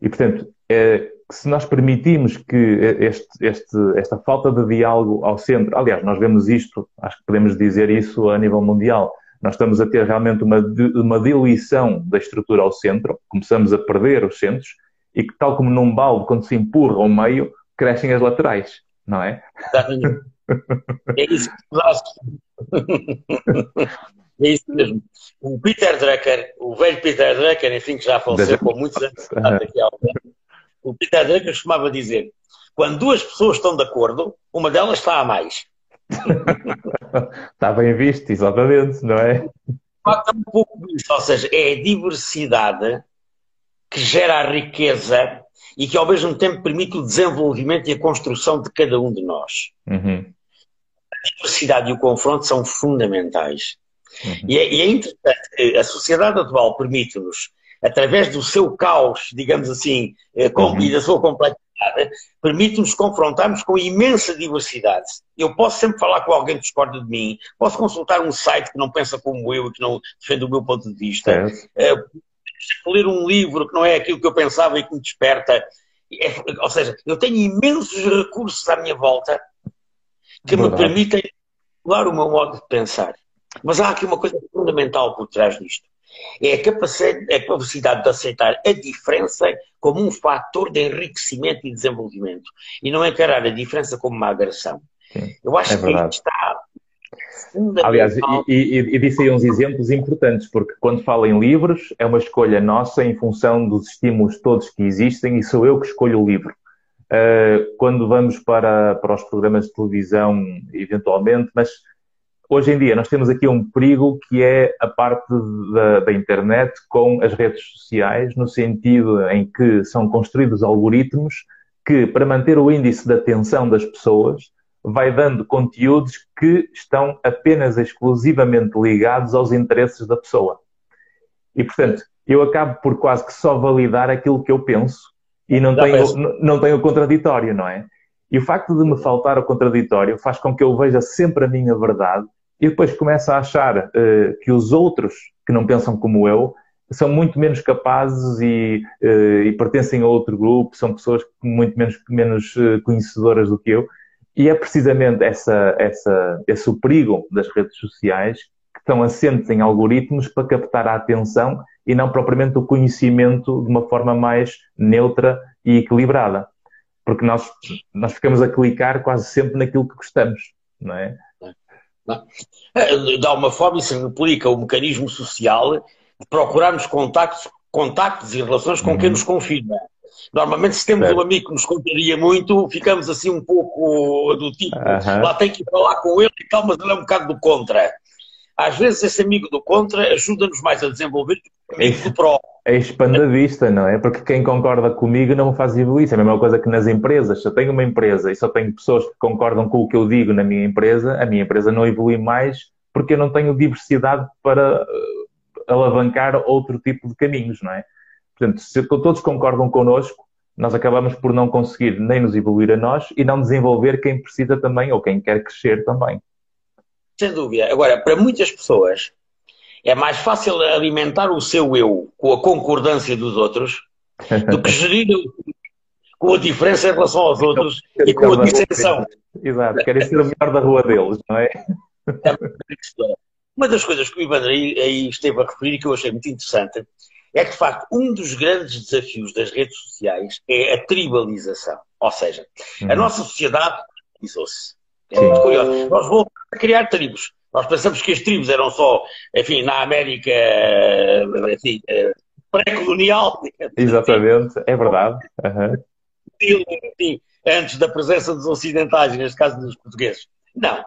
E, portanto, é, se nós permitimos que este, este, esta falta de diálogo ao centro, aliás, nós vemos isto, acho que podemos dizer isso a nível mundial, nós estamos a ter realmente uma, uma diluição da estrutura ao centro, começamos a perder os centros, e que, tal como num balde, quando se empurra ao meio, crescem as laterais, não é? [LAUGHS] É isso É isso mesmo. O Peter Drucker, o velho Peter Drucker, enfim, que já faleceu com muitos anos, [LAUGHS] aqui o Peter Drucker costumava dizer: quando duas pessoas estão de acordo, uma delas está a mais. Está [LAUGHS] bem visto, exatamente, não é? É um pouco isso, ou seja, é a diversidade que gera a riqueza e que ao mesmo tempo permite o desenvolvimento e a construção de cada um de nós. Uhum. A diversidade e o confronto são fundamentais. Uhum. E, é, e, é, interessante que a sociedade atual permite-nos, através do seu caos, digamos assim, eh, uhum. e da sua complexidade, permite-nos confrontarmos com imensa diversidade. Eu posso sempre falar com alguém que discorda de mim, posso consultar um site que não pensa como eu e que não defende o meu ponto de vista, é. ler um livro que não é aquilo que eu pensava e que me desperta. É, ou seja, eu tenho imensos recursos à minha volta que Verdade. me permitem mudar o meu modo de pensar. Mas há aqui uma coisa fundamental por trás disto. É a capacidade, a capacidade de aceitar a diferença como um fator de enriquecimento e desenvolvimento. E não encarar a diferença como uma agressão. Sim, Eu acho é que aí está. Aliás, e, e, e, disse aí uns exemplos importantes, porque quando falo em livros, é uma escolha nossa em função dos estímulos todos que existem e sou eu que escolho o livro. Uh, quando vamos para, para os programas de televisão, eventualmente, mas hoje em dia nós temos aqui um perigo que é a parte da, da, internet com as redes sociais, no sentido em que são construídos algoritmos que, para manter o índice de atenção das pessoas, vai dando conteúdos que estão apenas exclusivamente ligados aos interesses da pessoa. E, portanto, eu acabo por quase que só validar aquilo que eu penso e não tenho, não tenho contraditório, não é? E o facto de me faltar o contraditório faz com que eu veja sempre a minha verdade e depois começo a achar uh, que os outros que não pensam como eu são muito menos capazes e, uh, e pertencem a outro grupo, são pessoas muito menos, menos uh, conhecedoras do que eu. E é precisamente essa, essa, esse o perigo das redes sociais que estão assentes em algoritmos para captar a atenção e não propriamente o conhecimento de uma forma mais neutra e equilibrada. Porque nós, nós ficamos a clicar quase sempre naquilo que gostamos, não é? É, alguma forma, isso replica o mecanismo social de procurarmos contactos, contactos e relações com uhum. quem nos confirma. Normalmente, se temos um amigo que nos contaria muito, ficamos assim um pouco do tipo, uhum. lá tem que falar com ele e tal, mas ele é um bocado do contra. Às vezes, esse amigo do contra ajuda-nos mais a desenvolver do que o amigo do pró. É expandadista, não é? Porque quem concorda comigo não me faz evoluir. É a mesma coisa que nas empresas. Se eu tenho uma empresa e só tenho pessoas que concordam com o que eu digo na minha empresa, a minha empresa não evolui mais porque eu não tenho diversidade para eh, alavancar outro tipo de caminhos, não é? Portanto, se todos concordam connosco, nós acabamos por não conseguir nem nos evoluir a nós e não desenvolver quem precisa também ou quem quer crescer também. Sem dúvida. Agora, para muitas pessoas, é mais fácil alimentar o seu eu com a concordância dos outros do que [LAUGHS] gerir com a diferença em relação aos outros e com a dissensão. Exato, querem ser o melhor da rua deles, não é? Uma das coisas que o Ivan aí, aí esteve a referir e que eu achei muito interessante é que, de facto, um dos grandes desafios das redes sociais é a tribalização. Ou seja, uhum. a nossa sociedade tribalizou-se. É muito curioso. Nós voltamos a criar tribos. Nós pensamos que as tribos eram só, enfim, na América eh, pré-colonial. Exatamente, é verdade. Uhum. Enfim, antes da presença dos ocidentais, neste caso dos portugueses. Não.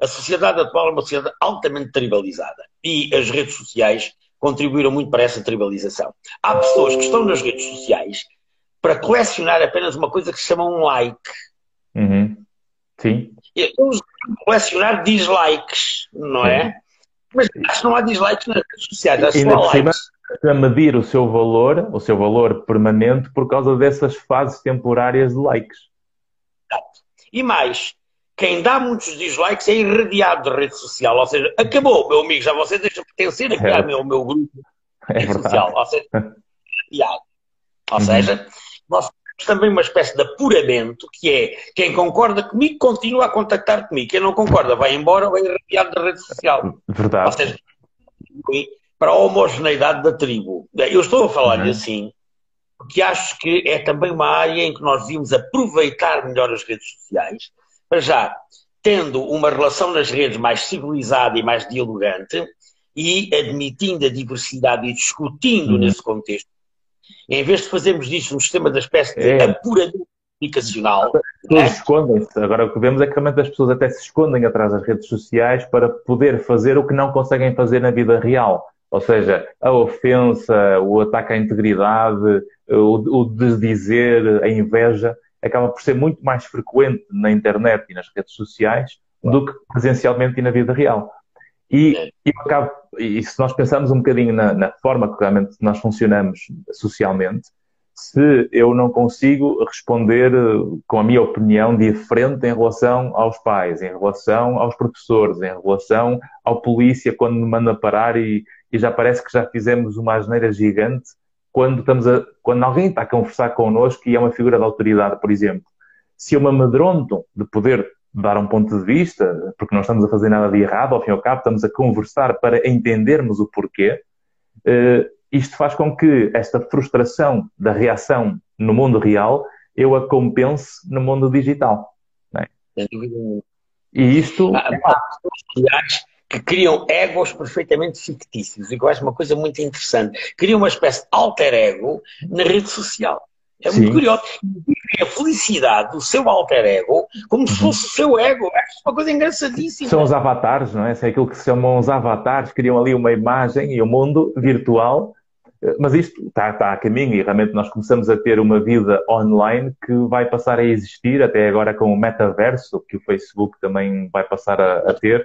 A sociedade atual é uma sociedade altamente tribalizada. E as redes sociais contribuíram muito para essa tribalização. Há pessoas que estão nas redes sociais para colecionar apenas uma coisa que se chama um like. Uhum. Sim. Colecionar dislikes, não é? Uhum. Mas acho que não há dislikes nas redes sociais, acho que há likes. A medir o seu valor, o seu valor permanente, por causa dessas fases temporárias de likes. E mais, quem dá muitos dislikes é irradiado da rede social. Ou seja, acabou, meu amigo, já você deixa pertencer aqui é. ao meu, meu grupo é social. Ou seja, irradiado. Ou uhum. seja, nós também uma espécie de apuramento que é quem concorda comigo continua a contactar comigo. Quem não concorda vai embora ou é irradiado da rede social. Verdade. Ou seja, para a homogeneidade da tribo. Eu estou a falar-lhe uhum. assim porque acho que é também uma área em que nós devíamos aproveitar melhor as redes sociais para já, tendo uma relação nas redes mais civilizada e mais dialogante e admitindo a diversidade e discutindo uhum. nesse contexto, em vez de fazermos disso um sistema da espécie de é. apuramento comunicacional. Todos é? escondem-se. Agora o que vemos é que realmente as pessoas até se escondem atrás das redes sociais para poder fazer o que não conseguem fazer na vida real. Ou seja, a ofensa, o ataque à integridade, o, o desdizer, a inveja acaba por ser muito mais frequente na internet e nas redes sociais do que presencialmente e na vida real. E, e, acabo, e se nós pensarmos um bocadinho na, na, forma que realmente nós funcionamos socialmente, se eu não consigo responder com a minha opinião diferente em relação aos pais, em relação aos professores, em relação ao polícia quando me manda parar e, e já parece que já fizemos uma asneira gigante, quando, estamos a, quando alguém está a conversar connosco e é uma figura de autoridade, por exemplo, se eu me amedronto de poder dar um ponto de vista, porque não estamos a fazer nada de errado, ao fim e ao cabo estamos a conversar para entendermos o porquê, eh, isto faz com que esta frustração da reação no mundo real eu a compense no mundo digital. É? E isto. Ah, aliás, que criam egos perfeitamente fictícios, e que eu acho uma coisa muito interessante. Criam uma espécie de alter ego na rede social. É muito Sim. curioso. E a felicidade do seu alter ego como se fosse o seu ego. É uma coisa engraçadíssima. São os avatares, não é? é aquilo que se chamam os avatares, criam ali uma imagem e um mundo virtual. Mas isto está, está a caminho e realmente nós começamos a ter uma vida online que vai passar a existir, até agora com o metaverso, que o Facebook também vai passar a, a ter eh,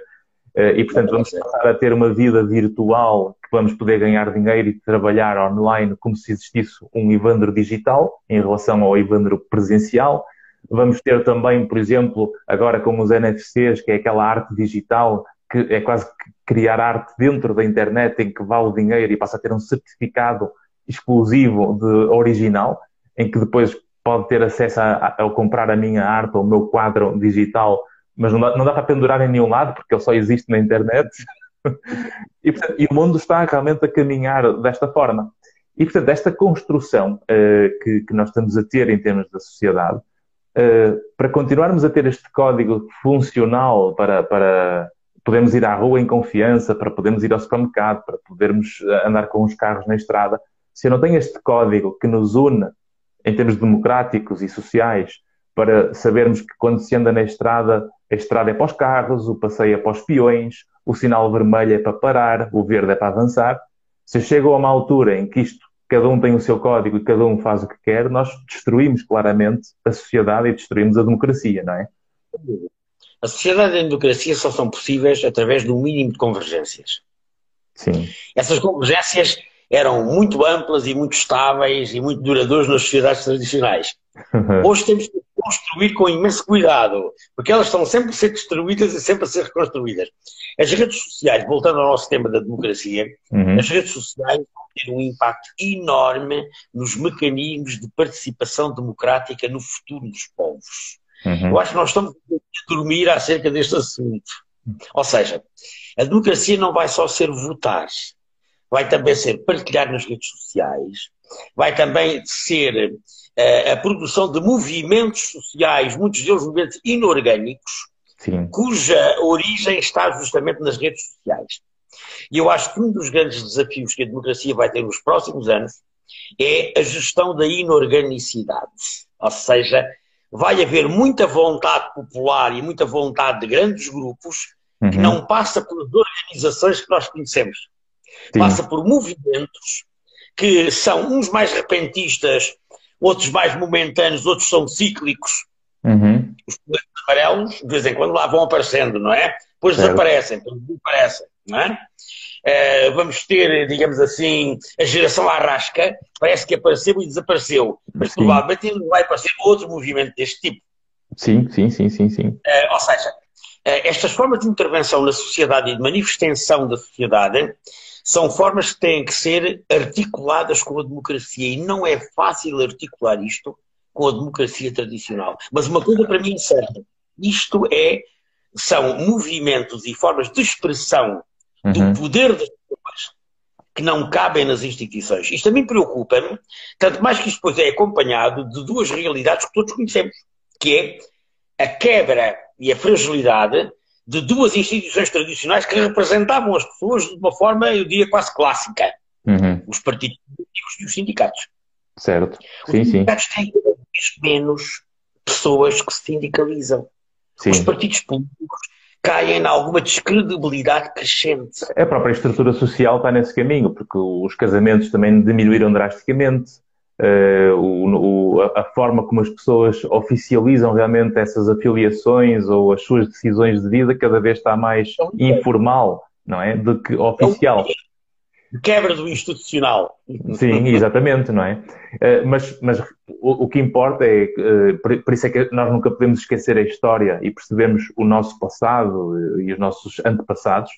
e, portanto, vamos passar a ter uma vida virtual que vamos poder ganhar dinheiro e trabalhar online como se existisse um Ivandro digital em relação ao Ivandro presencial. Vamos ter também, por exemplo, agora com os NFCs, que é aquela arte digital que é quase criar arte dentro da internet em que vale o dinheiro e passa a ter um certificado exclusivo de original, em que depois pode ter acesso a, a, a comprar a minha arte ou o meu quadro digital mas não dá, não dá para pendurar em nenhum lado porque ele só existe na internet. [LAUGHS] e, portanto, e, o mundo está realmente a caminhar desta forma. E, portanto, esta construção uh, que, que, nós estamos a ter em termos da sociedade, uh, para continuarmos a ter este código funcional para, para podermos ir à rua em confiança, para podermos ir ao supermercado, para podermos eh, andar com os carros na estrada, se eu não tenho este código que nos une em termos democráticos e sociais, para sabermos que quando se anda na estrada a estrada é para os carros, o passeio é para os peões, o sinal vermelho é para parar, o verde é para avançar. Se chega a uma altura em que isto, cada um tem o seu código e cada um faz o que quer, nós destruímos claramente a sociedade e destruímos a democracia, não é? A sociedade e a democracia só são possíveis através do mínimo de convergências. Sim. Essas convergências eram muito amplas e muito estáveis e muito duradouras nas sociedades tradicionais. [LAUGHS] Hoje temos que construir com imenso cuidado, porque elas estão sempre a ser destruídas e sempre a ser reconstruídas. As redes sociais, voltando ao nosso tema da democracia, uhum. as redes sociais vão ter um impacto enorme nos mecanismos de participação democrática no futuro dos povos. Uhum. Eu acho que nós estamos a dormir acerca deste assunto. Ou seja, a democracia não vai só ser votar, vai também ser partilhar nas redes sociais, vai também ser uh, a produção de movimentos sociais, muitos deles movimentos inorgânicos, Sim. cuja origem está justamente nas redes sociais. E eu acho que um dos grandes desafios que a democracia vai ter nos próximos anos é a gestão da inorganicidade. Ou seja, vai haver muita vontade popular e muita vontade de grandes grupos uhum. que não passa por organizações que nós conhecemos. Sim. Passa por movimentos que são uns mais repentistas, outros mais momentâneos, outros são cíclicos. Uhum. Os amarelos, de vez em quando, lá vão aparecendo, não é? Depois certo. desaparecem, depois desaparecem, não é? Uh, vamos ter, digamos assim, a geração Arrasca, parece que apareceu e desapareceu, mas sim. provavelmente vai aparecer outro movimento deste tipo. Sim, sim, sim, sim, sim. Uh, ou seja, uh, estas formas de intervenção na sociedade e de manifestação da sociedade são formas que têm que ser articuladas com a democracia e não é fácil articular isto com a democracia tradicional. Mas uma coisa para mim é certa, isto é, são movimentos e formas de expressão uhum. do poder das pessoas que não cabem nas instituições. Isto também preocupa-me, tanto mais que isto depois é acompanhado de duas realidades que todos conhecemos, que é a quebra e a fragilidade de duas instituições tradicionais que representavam as pessoas de uma forma, eu diria, quase clássica. Uhum. Os partidos políticos e os sindicatos. Certo. Os sim, sindicatos sim. têm cada vez menos pessoas que se sindicalizam. Sim. Os partidos políticos caem em alguma descredibilidade crescente. A própria estrutura social está nesse caminho, porque os casamentos também diminuíram drasticamente. Uh, o, o, a forma como as pessoas oficializam realmente essas afiliações ou as suas decisões de vida cada vez está mais informal, não é? Do que oficial. Quebra do institucional. Sim, exatamente, não é? Uh, mas, mas o, o, que importa é, uh, por, por, isso é que nós nunca podemos esquecer a história e percebemos o nosso passado e os nossos antepassados,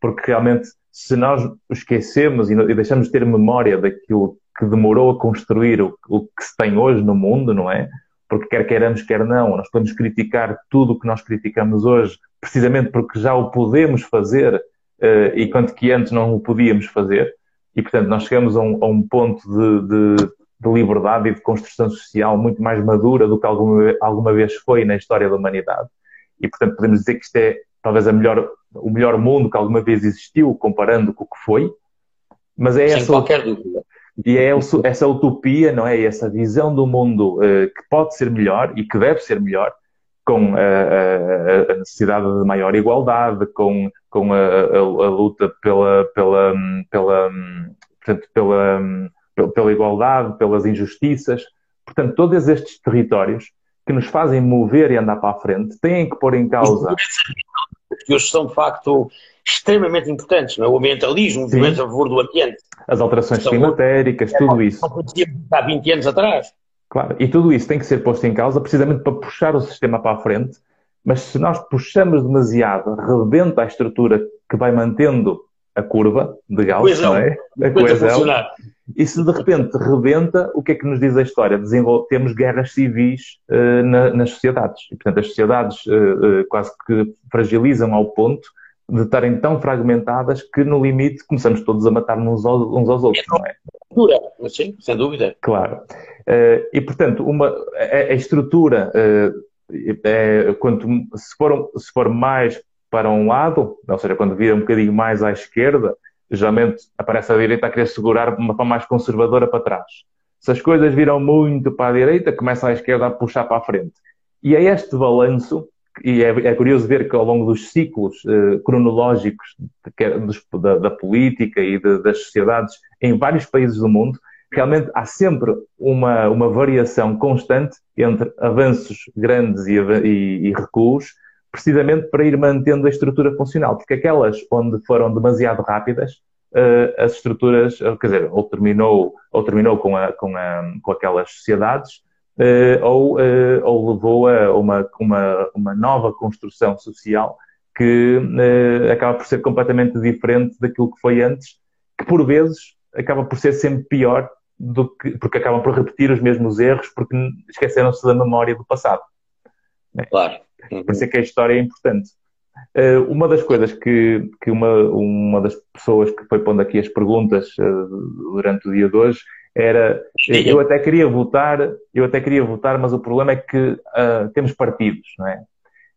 porque realmente se nós esquecemos e deixamos de ter memória daquilo que demorou a construir o, o, que se tem hoje no mundo, não é? Porque quer queiramos, quer não, nós podemos criticar tudo o que nós criticamos hoje, precisamente porque já o podemos fazer uh, e quanto que antes não o podíamos fazer. E, portanto, nós chegamos a um, a um ponto de, de, de, liberdade e de construção social muito mais madura do que alguma, alguma vez foi na história da humanidade. E, portanto, podemos dizer que isto é talvez melhor, o melhor mundo que alguma vez existiu, comparando com o que foi. Mas é Sem essa, qualquer dúvida. E é essa utopia, não é? Essa visão do mundo uh, que pode ser melhor e que deve ser melhor, com a, a, a necessidade de maior igualdade, com, com a, a, luta pela, pela, pela, portanto, pela, pela igualdade, pelas injustiças. Portanto, todos estes territórios que nos fazem mover e andar para a frente têm que pôr em causa. Hoje são, de facto, extremamente importantes, não é? o ambientalismo, o movimento a favor do ambiente. As alterações São climatéricas, é, tudo isso. Não há 20 anos atrás. Claro, e tudo isso tem que ser posto em causa precisamente para puxar o sistema para a frente, mas se nós puxamos demasiado, rebenta a estrutura que vai mantendo a curva de Gauss, coesão. não é? A coesão. E se de repente rebenta, o que é que nos diz a história? Desenvol temos guerras civis uh, na, nas sociedades. E, portanto, as sociedades uh, uh, quase que fragilizam ao ponto de estarem tão fragmentadas que no limite começamos todos a matar-nos uns aos outros, não é? Estrutura, sim, sem dúvida. Claro. Uh, e portanto, uma, a, a estrutura, uh, é, quanto, se, for, se for mais para um lado, ou seja, quando vira um bocadinho mais à esquerda, geralmente aparece a direita a querer segurar uma forma mais conservadora para trás. Se as coisas viram muito para a direita, começa a esquerda a puxar para a frente. E é este balanço e é, é, curioso ver que ao longo dos ciclos eh, cronológicos de, dos, da, da, política e de, das sociedades em vários países do mundo, realmente há sempre uma, uma variação constante entre avanços grandes e, e, e recuos, precisamente para ir mantendo a estrutura funcional, porque aquelas onde foram demasiado rápidas, eh, as estruturas, quer dizer, ou terminou, ou terminou com, a, com, a, com aquelas sociedades, ou, uh, ou levou a uma, uma, uma nova construção social que uh, acaba por ser completamente diferente daquilo que foi antes, que por vezes acaba por ser sempre pior do que, porque acabam por repetir os mesmos erros porque esqueceram-se da memória do passado. Claro. Por isso é que a história é importante. Uh, uma das coisas que, que uma, uma das pessoas que foi pondo aqui as perguntas uh, durante o dia de hoje era eu até queria votar, eu até queria votar, mas o problema é que uh, temos partidos, não é?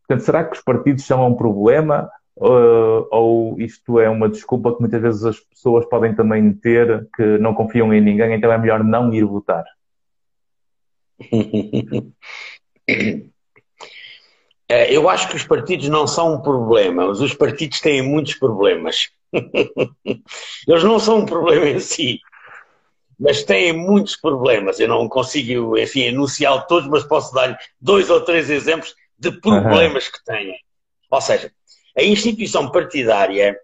Portanto, será que os partidos são um problema uh, ou isto é uma desculpa que muitas vezes as pessoas podem também ter que não confiam em ninguém, então é melhor não ir votar? É, [LAUGHS] eu acho que os partidos não são um problema, mas os partidos têm muitos problemas. [LAUGHS] Eles não são um problema em si mas têm muitos problemas. Eu não consigo, enfim, enunciar todos, mas posso dar dois ou três exemplos de problemas uhum. que têm. Ou seja, a instituição partidária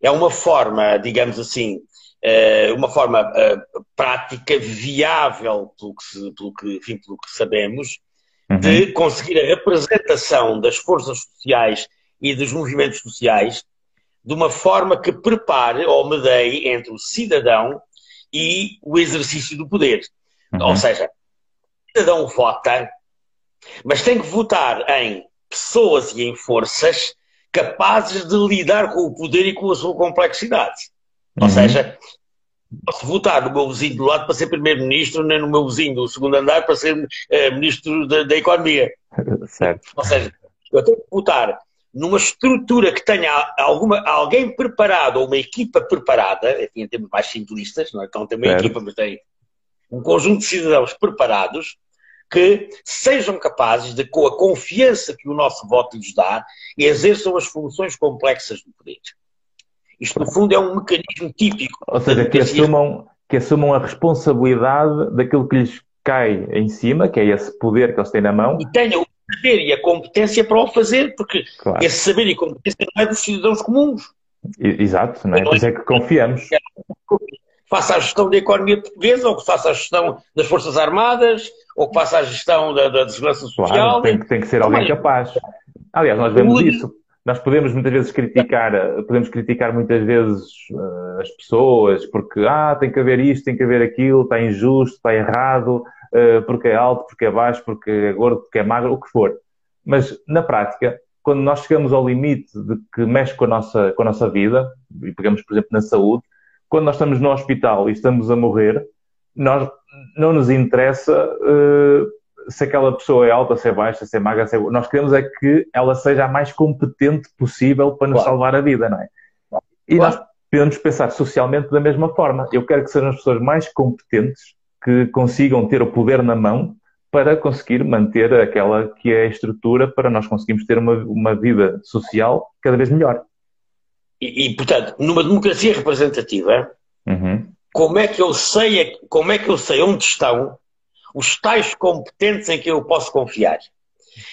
é uma forma, digamos assim, eh, uma forma eh, prática, viável, pelo que, pelo que, enfim, pelo que sabemos, uhum. de conseguir a representação das forças sociais e dos movimentos sociais de uma forma que prepare ou medeie entre o cidadão e o exercício do poder. Uhum. Ou seja, o cidadão vota, mas tem que votar em pessoas e em forças capazes de lidar com o poder e com a sua complexidade. Uhum. Ou seja, posso votar no meu vizinho do lado para ser primeiro-ministro, nem no meu vizinho do segundo andar para ser uh, ministro da, da Economia. [LAUGHS] Certo. Ou seja, eu tenho que votar numa estrutura que tenha alguma, alguém preparado ou uma equipa preparada, enfim, em termos mais simplistas, não é? então tem uma certo. equipa, mas tem um conjunto de cidadãos preparados que sejam capazes de, com a confiança que o nosso voto lhes dá, exerçam as funções complexas do poder. Isto, no fundo, é um mecanismo típico. Ou seja, que assumam, que assumam a responsabilidade daquilo que lhes cai em cima, que é esse poder que eles têm na mão. E tenham saber e a competência para o fazer, porque claro. esse saber e competência não é dos cidadãos comuns. Exato, não é? Por isso é que confiamos. Faça a gestão da economia portuguesa, ou que faça a gestão das Forças Armadas, ou que faça a gestão da, da Segurança Social. Claro, tem, tem que ser alguém capaz. Aliás, nós vemos isso. Nós podemos muitas vezes criticar, podemos criticar muitas vezes uh, as pessoas, porque ah, tem que haver isto, tem que haver aquilo, está injusto, está errado, porque é alto, porque é baixo, porque é gordo, porque é magro, o que for. Mas, na prática, quando nós chegamos ao limite de que mexe com a nossa, com a nossa vida, e pegamos, por exemplo, na saúde, quando nós estamos no hospital e estamos a morrer, nós não nos interessa uh, se aquela pessoa é alta, se é baixa, se é magra, se é... nós queremos é que ela seja a mais competente possível para nos claro. salvar a vida, não é? E claro. nós podemos pensar socialmente da mesma forma. Eu quero que sejam as pessoas mais competentes que consigam ter o poder na mão para conseguir manter aquela que é a estrutura para nós conseguirmos ter uma, uma vida social cada vez melhor. E, e portanto, numa democracia representativa, uhum. como é que eu sei como é que eu sei onde estão os tais competentes em que eu posso confiar?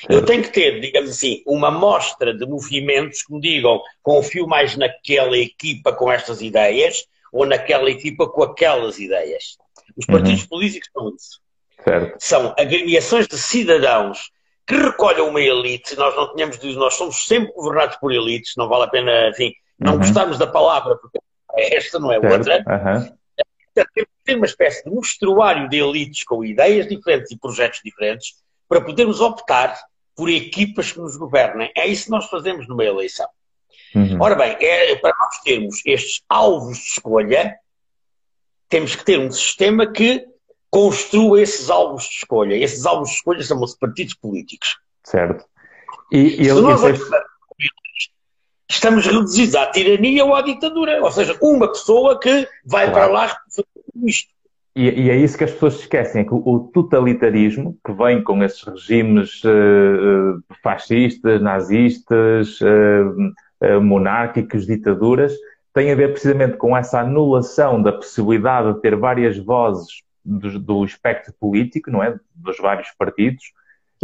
Eu tenho que ter, digamos assim, uma mostra de movimentos que me digam confio mais naquela equipa com estas ideias ou naquela equipa com aquelas ideias. Os partidos uhum. políticos são isso. Certo. São agremiações de cidadãos que recolhem uma elite. Nós não tínhamos de, nós somos sempre governados por elites, não vale a pena, enfim, não uhum. gostarmos da palavra, porque esta não é certo. outra. Uhum. Ter uma espécie de mostruário de elites com ideias diferentes e projetos diferentes para podermos optar por equipas que nos governem. É isso que nós fazemos numa eleição. Uhum. Ora bem, é, para nós termos estes alvos de escolha, temos que ter um sistema que construa esses alvos de escolha. Esses alvos de escolha chamam-se partidos políticos. Certo. E, e Se nós é... estamos reduzidos à tirania ou à ditadura. Ou seja, uma pessoa que vai claro. para lá fazer isto. E, e, é isso que as pessoas esquecem, é que o totalitarismo, que vem com esses regimes uh, fascistas, nazistas, uh, uh, monárquicos, ditaduras, tem a ver precisamente com essa anulação da possibilidade de ter várias vozes do, do espectro político, não é? Dos vários partidos,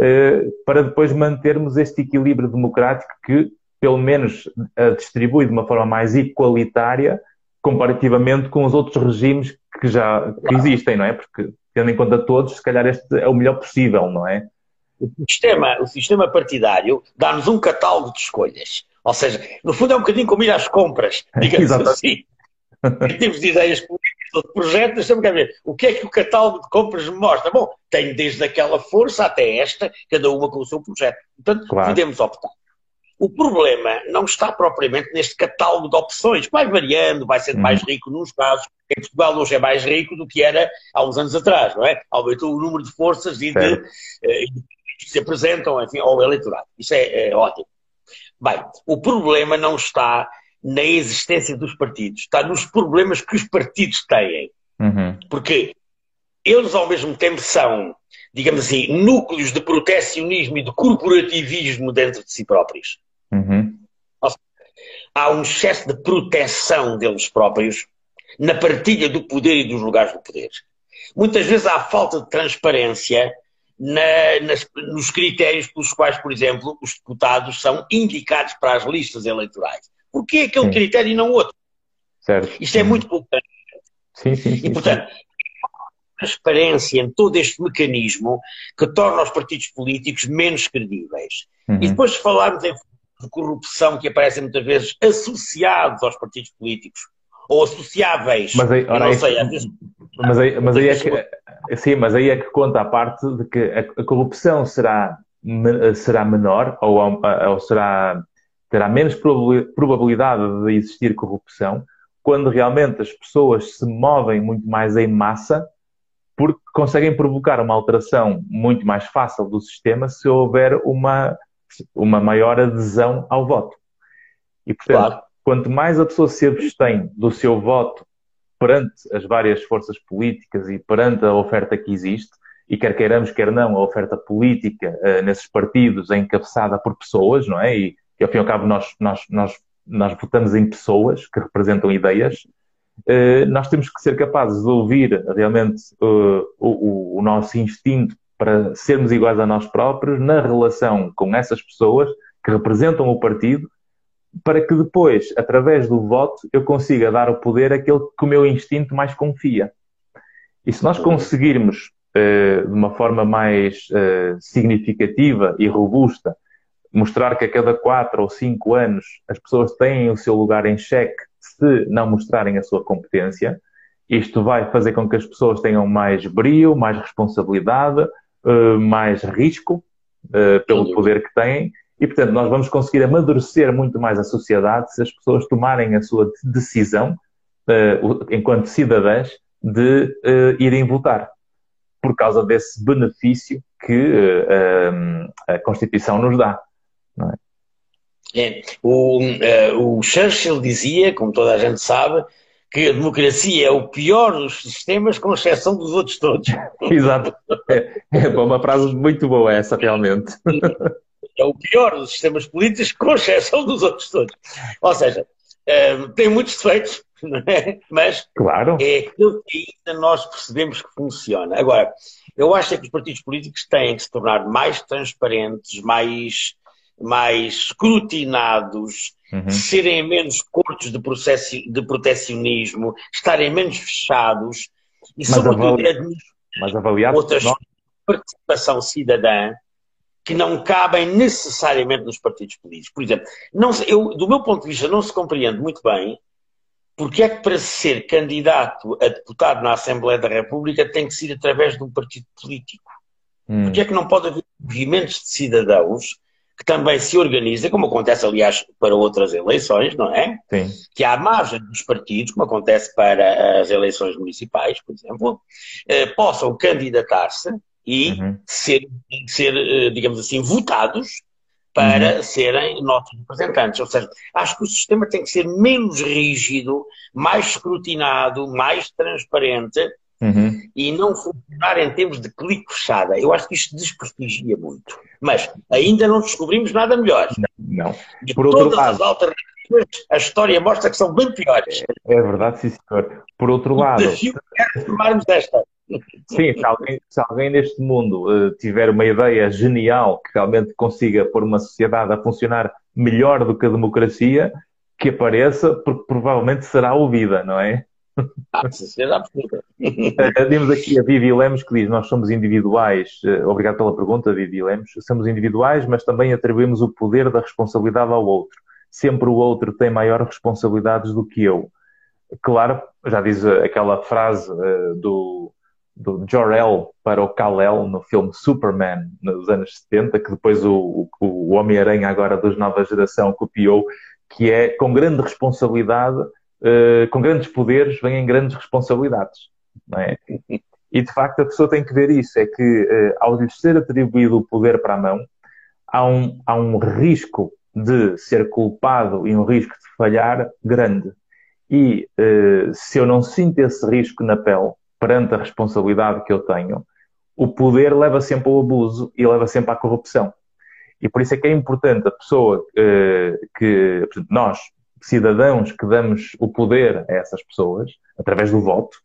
eh, para depois mantermos este equilíbrio democrático que, pelo menos, distribui de uma forma mais igualitária comparativamente com os outros regimes que já que existem, não é? Porque, tendo em conta todos, se calhar este é o melhor possível, não é? O sistema, o sistema partidário dá-nos um catálogo de escolhas. Ou seja, no fundo é um bocadinho como ir às compras, [LAUGHS] digamos assim. Em termos de ideias políticas ou de projetos, deixa-me ver. O que é que o catálogo de compras me mostra? Bom, tem desde aquela força até esta, cada uma com o seu projeto. Portanto, claro. podemos optar. o problema não está propriamente neste catálogo de opções, vai variando, vai sendo mais uhum. rico nos casos. Em Portugal hoje é mais rico do que era há uns anos atrás, não é? Aumentou o número de forças e de, eh, que se apresentam enfim, ao eleitorado. Isso é, é ótimo. Bem, o problema não está na existência dos partidos, está nos problemas que os partidos têm. Uhum. Porque eles, ao mesmo tempo, são, digamos assim, núcleos de protecionismo e de corporativismo dentro de si próprios. Uhum. Seja, há um excesso de proteção deles próprios na partilha do poder e dos lugares do poder. Muitas vezes há falta de transparência na, nas, nos critérios pelos quais, por exemplo, os deputados são indicados para as listas eleitorais. Porquê aquele sim. critério e não outro? Certo. Isto é uhum. muito importante. Sim, sim, sim. E, portanto, transparência em todo este mecanismo que torna os partidos políticos menos credíveis. Uhum. E depois de falarmos em de corrupção que aparecem muitas vezes associados aos partidos políticos ou associáveis. Mas aí, ora, não sei, às vezes, mas aí, mas aí é que, sim, mas aí é que conta a parte de que a, a corrupção será, será menor ou, ou será, terá menos probabilidade de existir corrupção quando realmente as pessoas se movem muito mais em massa porque conseguem provocar uma alteração muito mais fácil do sistema se houver uma, uma maior adesão ao voto. E, portanto, claro. quanto mais a pessoa se abstém do seu voto perante as várias forças políticas e perante a oferta que existe, e quer queiramos, quer não, a oferta política uh, nesses partidos é encabeçada por pessoas, não é? E, e ao fim e ao cabo nós, nós, nós, nós votamos em pessoas que representam ideias, uh, nós temos que ser capazes de ouvir realmente uh, o, o, nosso instinto para sermos iguais a nós próprios na relação com essas pessoas que representam o partido para que depois, através do voto, eu consiga dar o poder àquele que o meu instinto mais confia. E se nós conseguirmos, uh, de uma forma mais uh, significativa e robusta, mostrar que a cada quatro ou cinco anos as pessoas têm o seu lugar em xeque se não mostrarem a sua competência, isto vai fazer com que as pessoas tenham mais brio, mais responsabilidade, uh, mais risco pelo poder que têm e, portanto, nós vamos conseguir amadurecer muito mais a sociedade se as pessoas tomarem a sua decisão, uh, enquanto cidadãs, de uh, irem votar, por causa desse benefício que uh, a Constituição nos dá. É? É. O, o Churchill dizia, como toda a gente sabe, que a democracia é o pior dos sistemas, com exceção dos outros todos. [LAUGHS] Exato. É, é uma frase muito boa essa, realmente. É o pior dos sistemas políticos, [LAUGHS] com exceção dos outros todos. Ou seja, uh, tem muitos defeitos, [LAUGHS] é? mas claro. é aquilo que ainda nós percebemos que funciona. Agora, eu acho que os partidos políticos têm que se tornar mais transparentes, mais, mais escrutinados, uhum. serem menos curtos de, processo, de protecionismo, estarem menos fechados e, mas sobretudo, avali... mas avaliar outras participação cidadã que não cabem necessariamente nos partidos políticos. Por exemplo, não, eu, do meu ponto de vista, não se compreende muito bem porque é que para ser candidato a deputado na Assembleia da República tem que ser através de um partido político. Hum. Porque é que não pode haver movimentos de cidadãos que também se organizem, como acontece, aliás, para outras eleições, não é? Sim. Que à margem dos partidos, como acontece para as eleições municipais, por exemplo, eh, possam candidatar-se e uhum. ser, ser, eh, digamos assim, votados para uhum. serem nossos representantes. Ou seja, acho que o sistema tem que ser menos rígido, mais escrutinado, mais transparente uhum. e não funcionar em termos de clique fechada. Eu acho que isto desprestigia muito. Mas ainda não descobrimos nada melhor. Não. não. Por outro lado, a história mostra que são bem piores. É verdade, sim, senhor. Por outro lado. O desafio é esta. Sim, se alguém, se alguém neste mundo uh, tiver uma ideia genial que realmente consiga pôr uma sociedade a funcionar melhor do que a democracia, que apareça, porque provavelmente será ouvida, não é? Ah, sociedade uh, Temos aqui a Vivi Lemos que diz: Nós somos individuais. Uh, obrigado pela pergunta, Vivi Lemos. Somos individuais, mas também atribuímos o poder da responsabilidade ao outro. Sempre o outro tem maiores responsabilidades do que eu. Claro, já diz aquela frase do do Jor-El para o Kal-El no filme Superman nos anos 70, que depois o, o, Homem-Aranha agora dos nova geração copiou, que é com grande responsabilidade, uh, com grandes poderes vêm grandes responsabilidades. É? E de facto a pessoa tem que ver isso, é que uh, ao lhe ser atribuído o poder para a mão, há um, há um risco de ser culpado e um risco de falhar grande. E uh, se eu não sinto esse risco na pele, perante a responsabilidade que eu tenho, o poder leva sempre ao abuso e leva sempre à corrupção. E por isso é que é importante a pessoa uh, que, nós, cidadãos que damos o poder a essas pessoas, através do voto,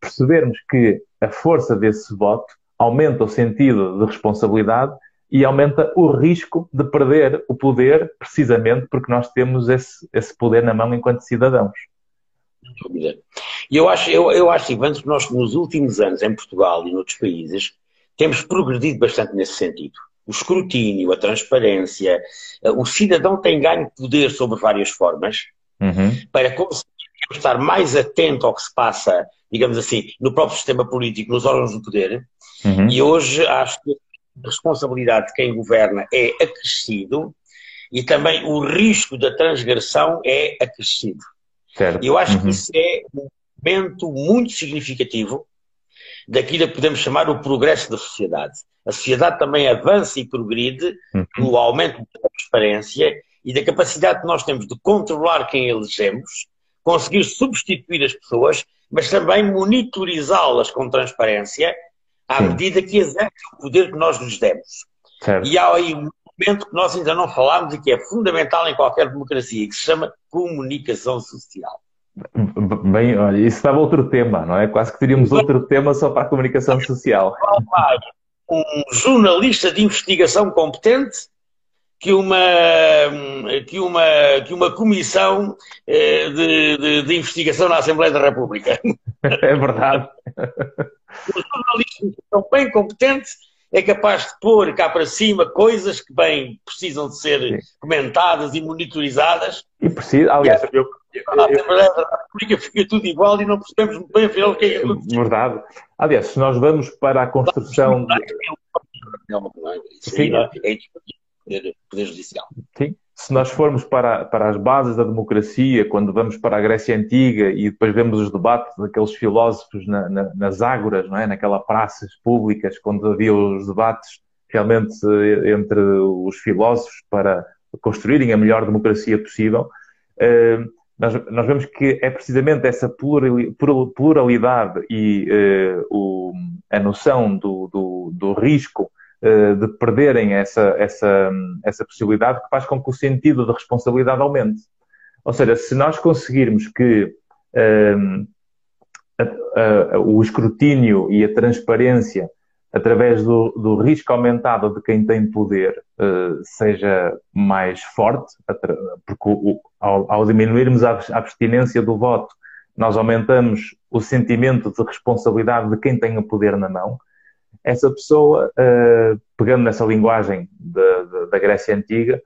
percebermos que a força desse voto aumenta o sentido de responsabilidade e aumenta o risco de perder o poder, precisamente porque nós temos esse, esse poder na mão enquanto cidadãos. E eu acho, eu, eu acho, Ivan, que nós nos últimos anos, em Portugal e noutros países, temos progredido bastante nesse sentido. O escrutínio, a transparência, eh, o cidadão tem ganho poder sobre várias formas uhum. para conseguir estar mais atento ao que se passa, digamos assim, no próprio sistema político, nos órgãos do poder. Uhum. E hoje acho que a responsabilidade de quem governa é acrescido e também o risco da transgressão é acrescido. Certo. Eu acho uhum. que isso é um momento muito significativo daquilo que podemos chamar o progresso da sociedade. A sociedade também avança e progride uhum. no aumento da transparência e da capacidade que nós temos de controlar quem elegemos, conseguir substituir as pessoas, mas também monitorizá-las com transparência à Sim. medida que exercem o poder que nós lhes demos. Certo. E há aí um momento que nós ainda não falámos e que é fundamental em qualquer democracia, que se chama comunicação social. Bem, olha, isso dava outro tema, não é? Quase que teríamos outro tema só para a comunicação social. Um jornalista de investigação competente que uma, que uma, que uma comissão eh, de, de, de investigação na Assembleia da República. [LAUGHS] É verdade. Um jornalista bem competente é capaz de pôr cá para cima coisas que bem precisam de ser Sim. comentadas e monitorizadas. E precisa, aliás, eu, a República fica tudo igual e não percebemos muito bem afinal o que é que Verdade. Aliás, se nós vamos para a construção. Sim. É poder, poder judicial. Sim. Se nós formos para, para as bases da democracia, quando vamos para a Grécia Antiga e depois vemos os debates daqueles filósofos na, na, nas ágoras, não é? naquelas praças públicas, quando havia os debates realmente entre os filósofos para construírem a melhor democracia possível, eh, nós, nós vemos que é precisamente essa pluralidade e eh, a noção do, do, do risco eh, de perderem essa, essa, essa possibilidade que faz com que o sentido de responsabilidade aumente. Ou seja, se nós conseguirmos que um, ehm, a, a, o escrutínio e a transparência através do, do risco aumentado de quem tem poder uh, seja mais forte, porque o, ao, ao, diminuirmos a abstinência do voto, nós aumentamos o sentimento de responsabilidade de quem tem o poder na mão essa pessoa, uh, pegando nessa linguagem da, da, Grécia Antiga,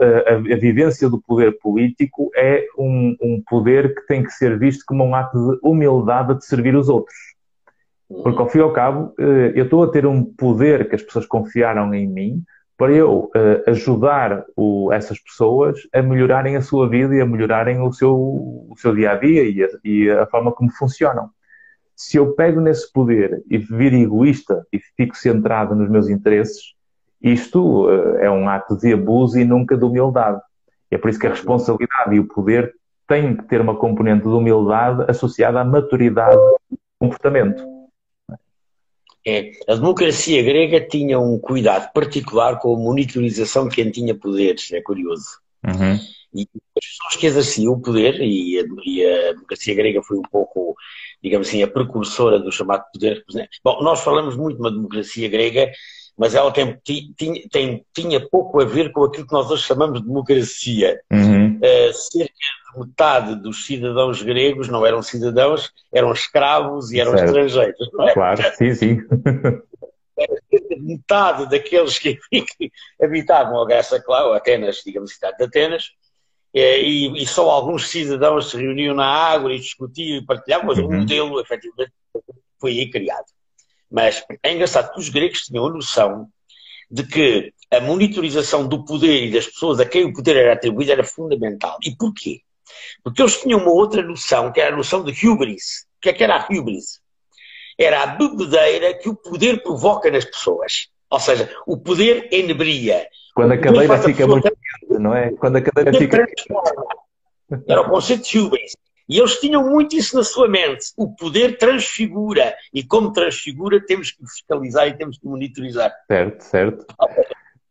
a, a, vivência do poder político é um, um, poder que tem que ser visto como um ato de humildade de servir os outros. Porque, ao fim e ao cabo, uh, eu estou a ter um poder que as pessoas confiaram em mim para eu ajudar o, essas pessoas a melhorarem a sua vida e a melhorarem o seu, o seu dia a dia e a, e a forma como funcionam se eu pego nesse poder e vir egoísta e fico centrado nos meus interesses, isto uh, é um ato de abuso e nunca de humildade. É por isso que a responsabilidade e o poder têm que ter uma componente de humildade associada à maturidade do comportamento. É, a democracia grega tinha um cuidado particular com a monitorização de quem tinha poderes, é curioso. Uhum. E as pessoas que exerciam o poder, e a, e a democracia grega foi um pouco digamos assim, a precursora do chamado poder Bom, nós falamos muito de uma democracia grega, mas ela tem, tinha, tem, tinha pouco a ver com aquilo que nós hoje chamamos de democracia. Uhum. Uh, cerca de metade dos cidadãos gregos não eram cidadãos, eram escravos e eram certo. estrangeiros. Não é? Claro, sim, sim. cerca de metade daqueles que, [LAUGHS] que habitavam a Grécia, claro, Atenas, digamos, cidade de Atenas, e, e, só alguns cidadãos se reuniam na água e discutiam e partilhavam, mas uhum. o modelo, efetivamente, foi aí criado. Mas é engraçado que os gregos tinham a noção de que a monitorização do poder e das pessoas a quem o poder era atribuído era fundamental. E porquê? Porque eles tinham uma outra noção, que era a noção de hubris. O que é que era a hubris? Era a bebedeira que o poder provoca nas pessoas. Ou seja, o poder enebria. Quando a cadeira fica muito quente, não é? Quando a cadeira fica Era o conceito de hubris. E eles tinham muito isso na sua mente. O poder transfigura. E como transfigura, temos que fiscalizar e temos que monitorizar. Certo, certo.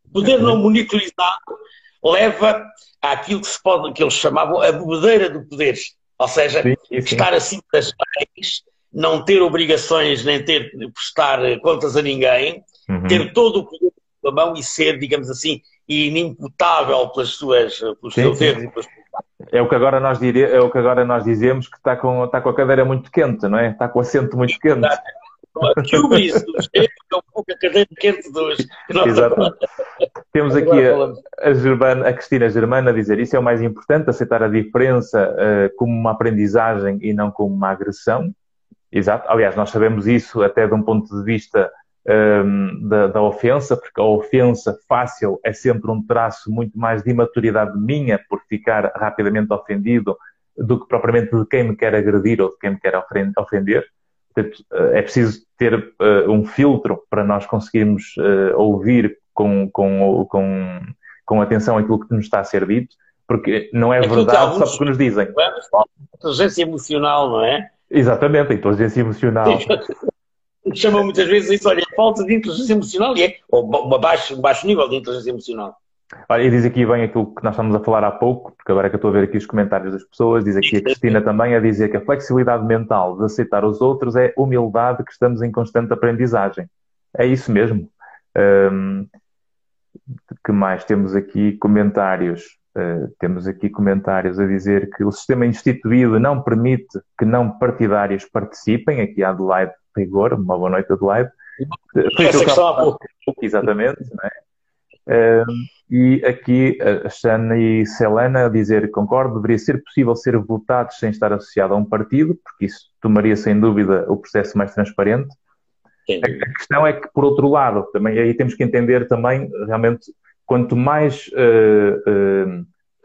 O poder não monitorizado leva àquilo que, se pode, que eles chamavam a bebedeira do poder. Ou seja, sim, sim. estar acima das leis, não ter obrigações nem ter prestar contas a ninguém, uhum. ter todo o poder na mão e ser, digamos assim, inimputável pelas suas, pelos sim, seus erros e pelas é o que agora nós diria, é o que agora nós dizemos que está com, está com a cadeira muito quente, não é? Está com o assento muito quente. Que isso dos é um pouco a cadeira quente dos. Exato. Temos aqui a, a, Germana, a Cristina Germana a dizer isso é o mais importante, aceitar a diferença uh, como uma aprendizagem e não como uma agressão. Exato. Aliás, nós sabemos isso até de um ponto de vista um, da, da, ofensa, porque a ofensa fácil é sempre um traço muito mais de imaturidade minha, por ficar rapidamente ofendido, do que propriamente de quem me quer agredir ou de quem me quer ofender. Portanto, eh, é preciso ter uh, um filtro para nós conseguirmos uh, ouvir com, com, com, com atenção aquilo que nos está a ser dito, porque não é, é verdade só porque nos dizem. Inteligência emocional, não é? Exatamente, a inteligência emocional. Chamam muitas vezes isso, olha, falta de inteligência emocional e é ou um baixo, um baixo nível de inteligência emocional. Olha, e diz aqui bem aquilo que nós estamos a falar há pouco, porque agora é que eu estou a ver aqui os comentários das pessoas, diz aqui a Cristina também a dizer que a flexibilidade mental de aceitar os outros é humildade que estamos em constante aprendizagem. É isso mesmo. Um, que mais? Temos aqui comentários. Uh, temos aqui comentários a dizer que o sistema instituído não permite que não partidários participem. Aqui a Adelaide rigor, uma boa noite Adelaide. Foi Essa questão há pouco. Exatamente, não é? Uh, e aqui a e Selena a dizer concordo, deveria ser possível ser votado sem estar associado a um partido, porque isso tomaria sem dúvida o processo mais transparente. A, a questão é que, por outro lado, também aí temos que entender também, realmente, quanto mais uh,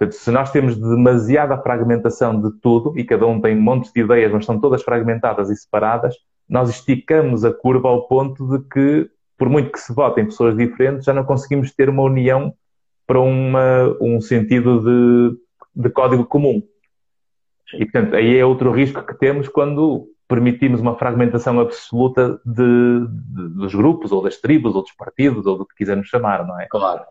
uh, se nós temos demasiada fragmentação de tudo e cada um tem montes de ideias, mas estão todas fragmentadas e separadas, nós esticamos a curva ao ponto de que, por muito que se votem pessoas diferentes, já não conseguimos ter uma união para uma, um sentido de, de código comum. E, portanto, aí é outro risco que temos quando permitimos uma fragmentação absoluta de, de, dos grupos, ou das tribos, ou dos partidos, ou do que quisermos chamar, não é? Claro.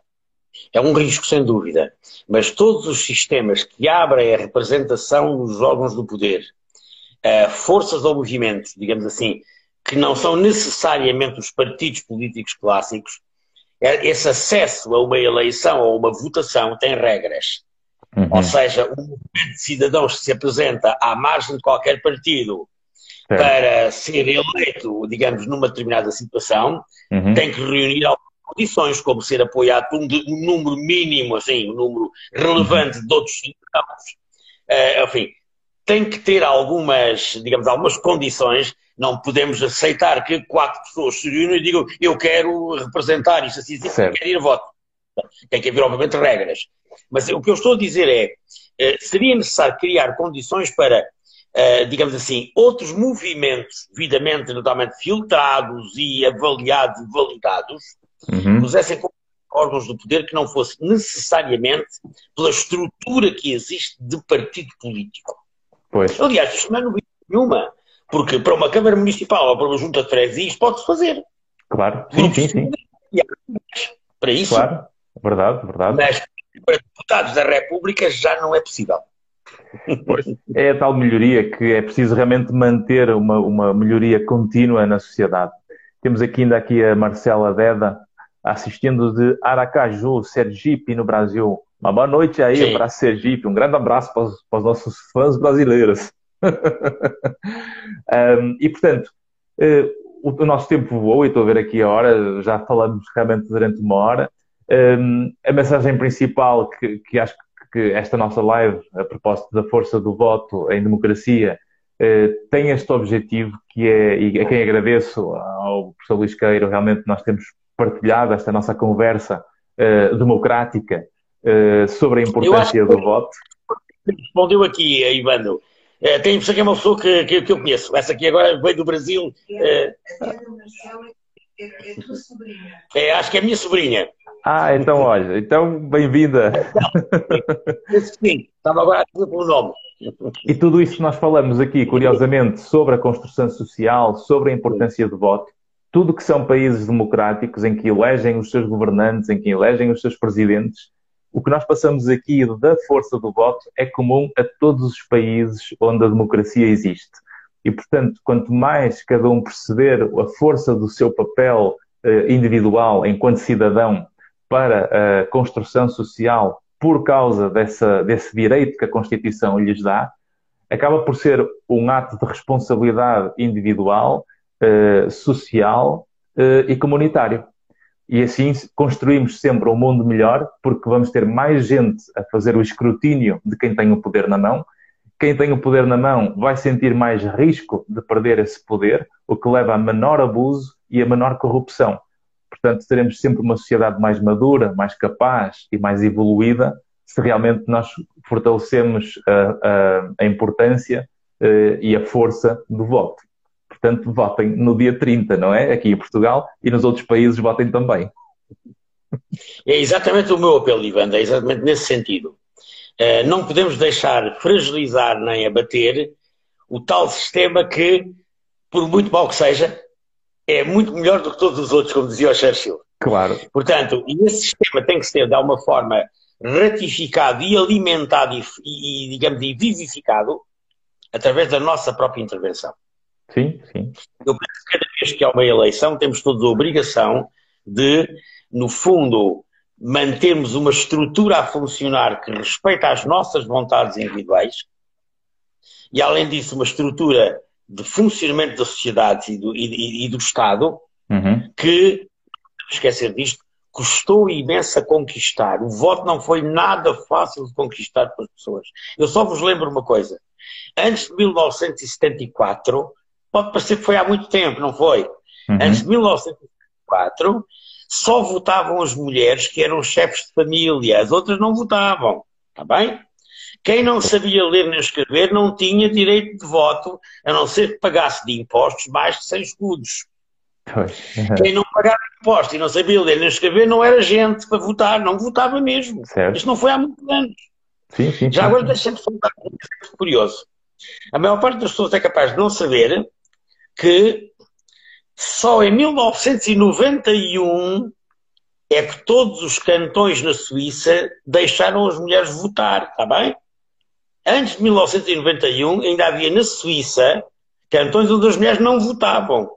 É um risco, sem dúvida. Mas todos os sistemas que abrem a representação dos órgãos do poder uh, forças ou movimentos, digamos assim, que não são necessariamente os partidos políticos clássicos, é, esse acesso a uma eleição ou uma votação tem regras. Uhum. Ou seja, um movimento de cidadãos que se apresenta à margem de qualquer partido é. para ser eleito, digamos, numa determinada situação, uhum. tem que reunir algumas condições, como ser apoiado por um, um número mínimo, assim, um número relevante uhum. de outros cidadãos. Uh, enfim, tem que ter algumas, digamos, algumas condições. Não podemos aceitar que quatro pessoas se reúnam e digam eu quero representar isso assim, assim quero ir a voto. Tem que haver, obviamente, regras. Mas o que eu estou a dizer é, eh, seria necessário criar condições para, eh, digamos assim, outros movimentos devidamente, notamment filtrados e avaliados e validados, uhum. pusessem órgãos do poder que não fosse necessariamente pela estrutura que existe de partido político. Pois. Aliás, isto não é novidade nenhuma, porque para uma Câmara Municipal ou para uma Junta de Freguesias pode-se fazer. Claro, sim, sim, sim. Para isso. Claro, verdade, verdade. Mas para deputados da República já não é possível. Pois, é a tal melhoria que é preciso realmente manter uma, uma melhoria contínua na sociedade. Temos aqui ainda aqui a Marcela Deda assistindo de Aracaju, Sergipe, no Brasil. Uma boa noite aí para Sergipe. Um grande abraço para os, para os nossos fãs brasileiros. um, [LAUGHS] e, portanto, uh, o, o, nosso tempo voou e estou a ver aqui a hora, já falamos realmente durante uma hora. Um, a mensagem principal que, que acho que esta nossa live, a propósito da força do voto em democracia, eh, tem este objetivo que é, e a quem agradeço ao professor Luís Queiro, realmente nós temos partilhado esta nossa conversa uh, democrática uh, sobre a importância do voto. Respondeu aqui, Ivano. Uh, tenho a que é uma pessoa que, que, que, eu conheço. Essa aqui agora veio do Brasil. É, é tua sobrinha. É, acho que é a minha sobrinha. Ah, então olha, então bem-vinda. Sim, estava agora a dizer pelo nome. E tudo isso que nós falamos aqui, curiosamente, sobre a construção social, sobre a importância do voto, tudo que são países democráticos em que elegem os seus governantes, em que elegem os seus presidentes, o que nós passamos aqui da força do voto é comum a todos os países onde a democracia existe. E, portanto, quanto mais cada um perceber a força do seu papel eh, individual enquanto cidadão para a construção social por causa dessa, desse direito que a Constituição lhes dá, acaba por ser um ato de responsabilidade individual, eh, social eh, e comunitário. E assim construímos sempre um mundo melhor, porque vamos ter mais gente a fazer o escrutínio de quem tem o poder na mão. Quem tem o poder na mão vai sentir mais risco de perder esse poder, o que leva a menor abuso e a menor corrupção. Portanto, teremos sempre uma sociedade mais madura, mais capaz e mais evoluída se realmente nós fortalecemos a, a, a importância uh, e a força do voto. Portanto, votem no dia 30, não é? Aqui em Portugal e nos outros países votem também. É exatamente o meu apelo, Ivan, é exatamente nesse sentido. Uh, não podemos deixar fragilizar nem abater o tal sistema que, por muito mal que seja, é muito melhor do que todos os outros, como dizia o Churchill. Claro. Portanto, esse sistema tem que ser, de alguma forma, ratificado e alimentado e, e, digamos, e vivificado através da nossa própria intervenção. Sim, sim. Eu penso que cada vez que há uma eleição, temos todos a obrigação de, no fundo, mantermos uma estrutura a funcionar que respeita as nossas vontades individuais e, além disso, uma estrutura de funcionamento da sociedade e do, e, e do Estado uhum. que, esquecer disto, custou imenso a conquistar. O voto não foi nada fácil de conquistar para as pessoas. Eu só vos lembro uma coisa. Antes de 1974, pode parecer que foi há muito tempo, não foi? Uhum. Antes de 1974, só votavam as mulheres que eram chefes de família, as outras não votavam. Está bem? Quem não sabia ler nem escrever não tinha direito de voto, a não ser que pagasse de impostos mais de 100 escudos. Quem não pagava impostos e não sabia ler nem escrever não era gente para votar, não votava mesmo. Certo. Isto não foi há muitos anos. Sim, sim, Já agora deixa-me falar um curioso. A maior parte das pessoas é capaz de não saber que só em 1991 é que todos os cantões na Suíça deixaram as mulheres votar, está bem? Antes de 1991 ainda havia na Suíça cantões onde as mulheres não votavam.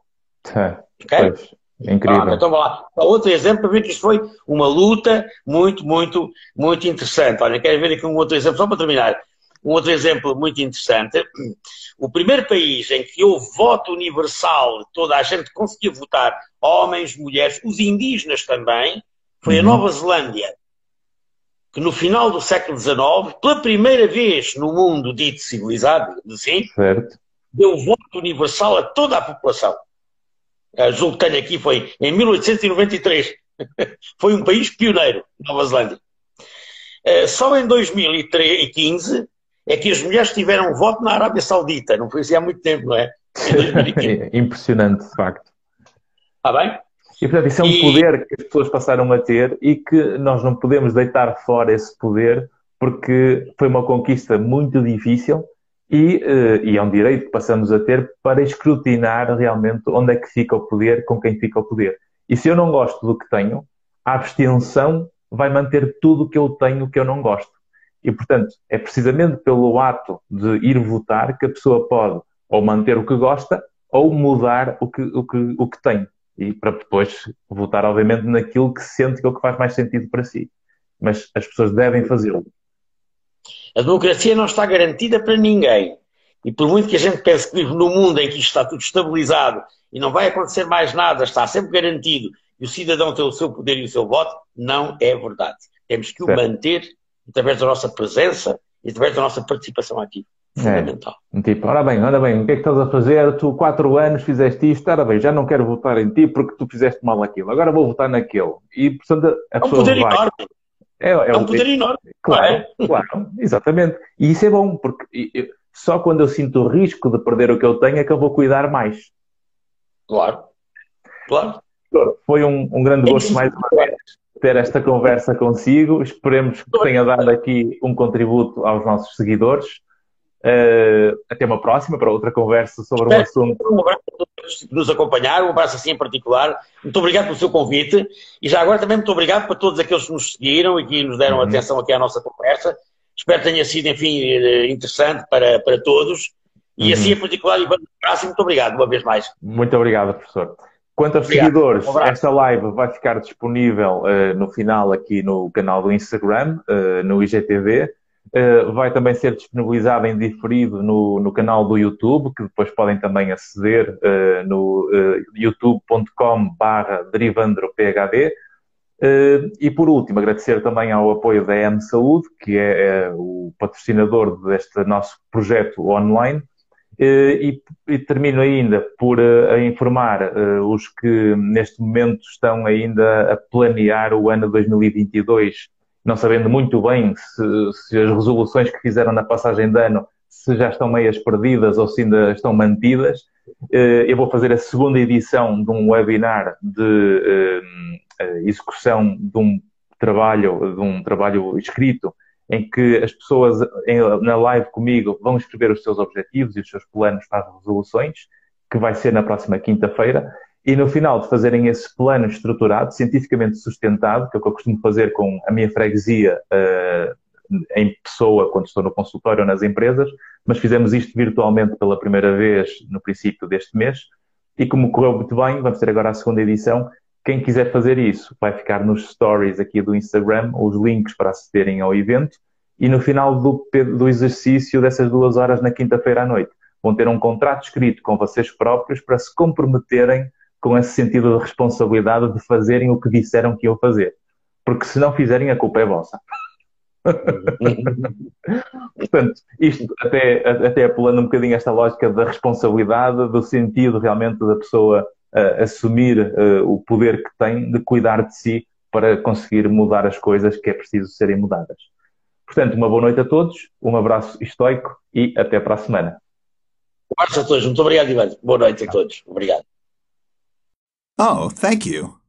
É, okay? Pois, é incrível. Ah, então vamos lá. Outro exemplo para ver que isto foi uma luta muito, muito, muito interessante. Olha, quero ver aqui um outro exemplo, só para terminar. Um outro exemplo muito interessante. O primeiro país em que houve voto universal, toda a gente conseguia votar, homens, mulheres, os indígenas também, foi uhum. a Nova Zelândia. Que no final do século XIX, pela primeira vez no mundo dito civilizado, assim, certo. deu voto universal a toda a população. A julgo que tenho aqui foi em 1893. [LAUGHS] foi um país pioneiro, Nova Zelândia. Eh, só em 2015 é que as mulheres tiveram voto na Arábia Saudita. Não foi assim há muito tempo, não [LAUGHS] é? Impressionante, de facto. Está bem? E, portanto, isso é um e... poder que as pessoas passaram a ter e que nós não podemos deitar fora esse poder porque foi uma conquista muito difícil e, uh, e, é um direito que passamos a ter para escrutinar realmente onde é que fica o poder, com quem fica o poder. E se eu não gosto do que tenho, a abstenção vai manter tudo o que eu tenho que eu não gosto. E, portanto, é precisamente pelo ato de ir votar que a pessoa pode ou manter o que gosta ou mudar o que, o que, o que tem. E para depois votar, obviamente, naquilo que sente que é o que faz mais sentido para si. Mas as pessoas devem fazê-lo. A democracia não está garantida para ninguém. E por muito que a gente pense que vive num mundo em que isto está tudo estabilizado e não vai acontecer mais nada, está sempre garantido e o cidadão tem o seu poder e o seu voto, não é verdade. Temos que o certo. manter através da nossa presença e através da nossa participação ativa. Fundamental. É, tipo, ora bem, ora bem, o que é que estás a fazer? Tu, quatro anos, fizeste isto, ora bem, já não quero votar em ti porque tu fizeste mal aquilo, agora vou votar naquele. E, portanto, a é um poder vai. enorme. É, é, é um poder enorme. Claro, é? claro, exatamente. E isso é bom, porque só quando eu sinto o risco de perder o que eu tenho é que eu vou cuidar mais. Claro, claro. Foi um, um grande gosto mais uma vez ter esta conversa consigo. Esperemos que tenha dado aqui um contributo aos nossos seguidores. Uh, até uma próxima para outra conversa sobre um assunto. Um abraço a todos que nos acompanharam, um abraço assim em particular. Muito obrigado pelo seu convite e já agora também muito obrigado para todos aqueles que nos seguiram e que nos deram uhum. atenção aqui à nossa conversa. Espero que tenha sido, enfim, eh, interessante para, para todos. E uhum. assim em particular, e um abraço e muito obrigado uma vez mais. Muito obrigado, professor. Quanto aos obrigado. seguidores, um esta live vai ficar disponível uh, no final aqui no canal do Instagram, uh, no IGTV. Uh, vai também ser disponibilizado em diferido no, no canal do YouTube, que depois podem também aceder no youtube.com barra derivandrophd. e por último, agradecer também ao apoio da M Saúde, que é, é o patrocinador deste nosso projeto online. E, e, termino ainda por informar os que neste momento estão ainda a planear o ano 2022 não sabendo muito bem se, se, as resoluções que fizeram na passagem de ano se já estão meias perdidas ou se ainda estão mantidas. Eh, eu vou fazer a segunda edição de um webinar de eh, eh, execução de um trabalho, de um trabalho escrito, em que as pessoas na live comigo vão escrever os seus objetivos e os seus planos para as resoluções, que vai ser na próxima quinta-feira. E no final de fazerem esse plano estruturado, cientificamente sustentado, que é o que eu costumo fazer com a minha freguesia uh, em pessoa, quando estou no consultório ou nas empresas, mas fizemos isto virtualmente pela primeira vez no princípio deste mês. E como correu muito bem, vamos ter agora a segunda edição. Quem quiser fazer isso, vai ficar nos stories aqui do Instagram os links para acederem ao evento. E no final do, do exercício dessas duas horas na quinta-feira à noite, vão ter um contrato escrito com vocês próprios para se comprometerem com esse sentido de responsabilidade de fazerem o que disseram que iam fazer. Porque se não fizerem, a culpa é vossa. [LAUGHS] Portanto, isto até, até apelando um bocadinho esta lógica da responsabilidade, do sentido realmente da pessoa uh, assumir uh, o poder que tem de cuidar de si para conseguir mudar as coisas que é preciso serem mudadas. Portanto, uma boa noite a todos, um abraço estoico e até para a semana. Um abraço a todos, muito obrigado, Ivan. Boa noite a todos. Obrigado. Oh, thank you.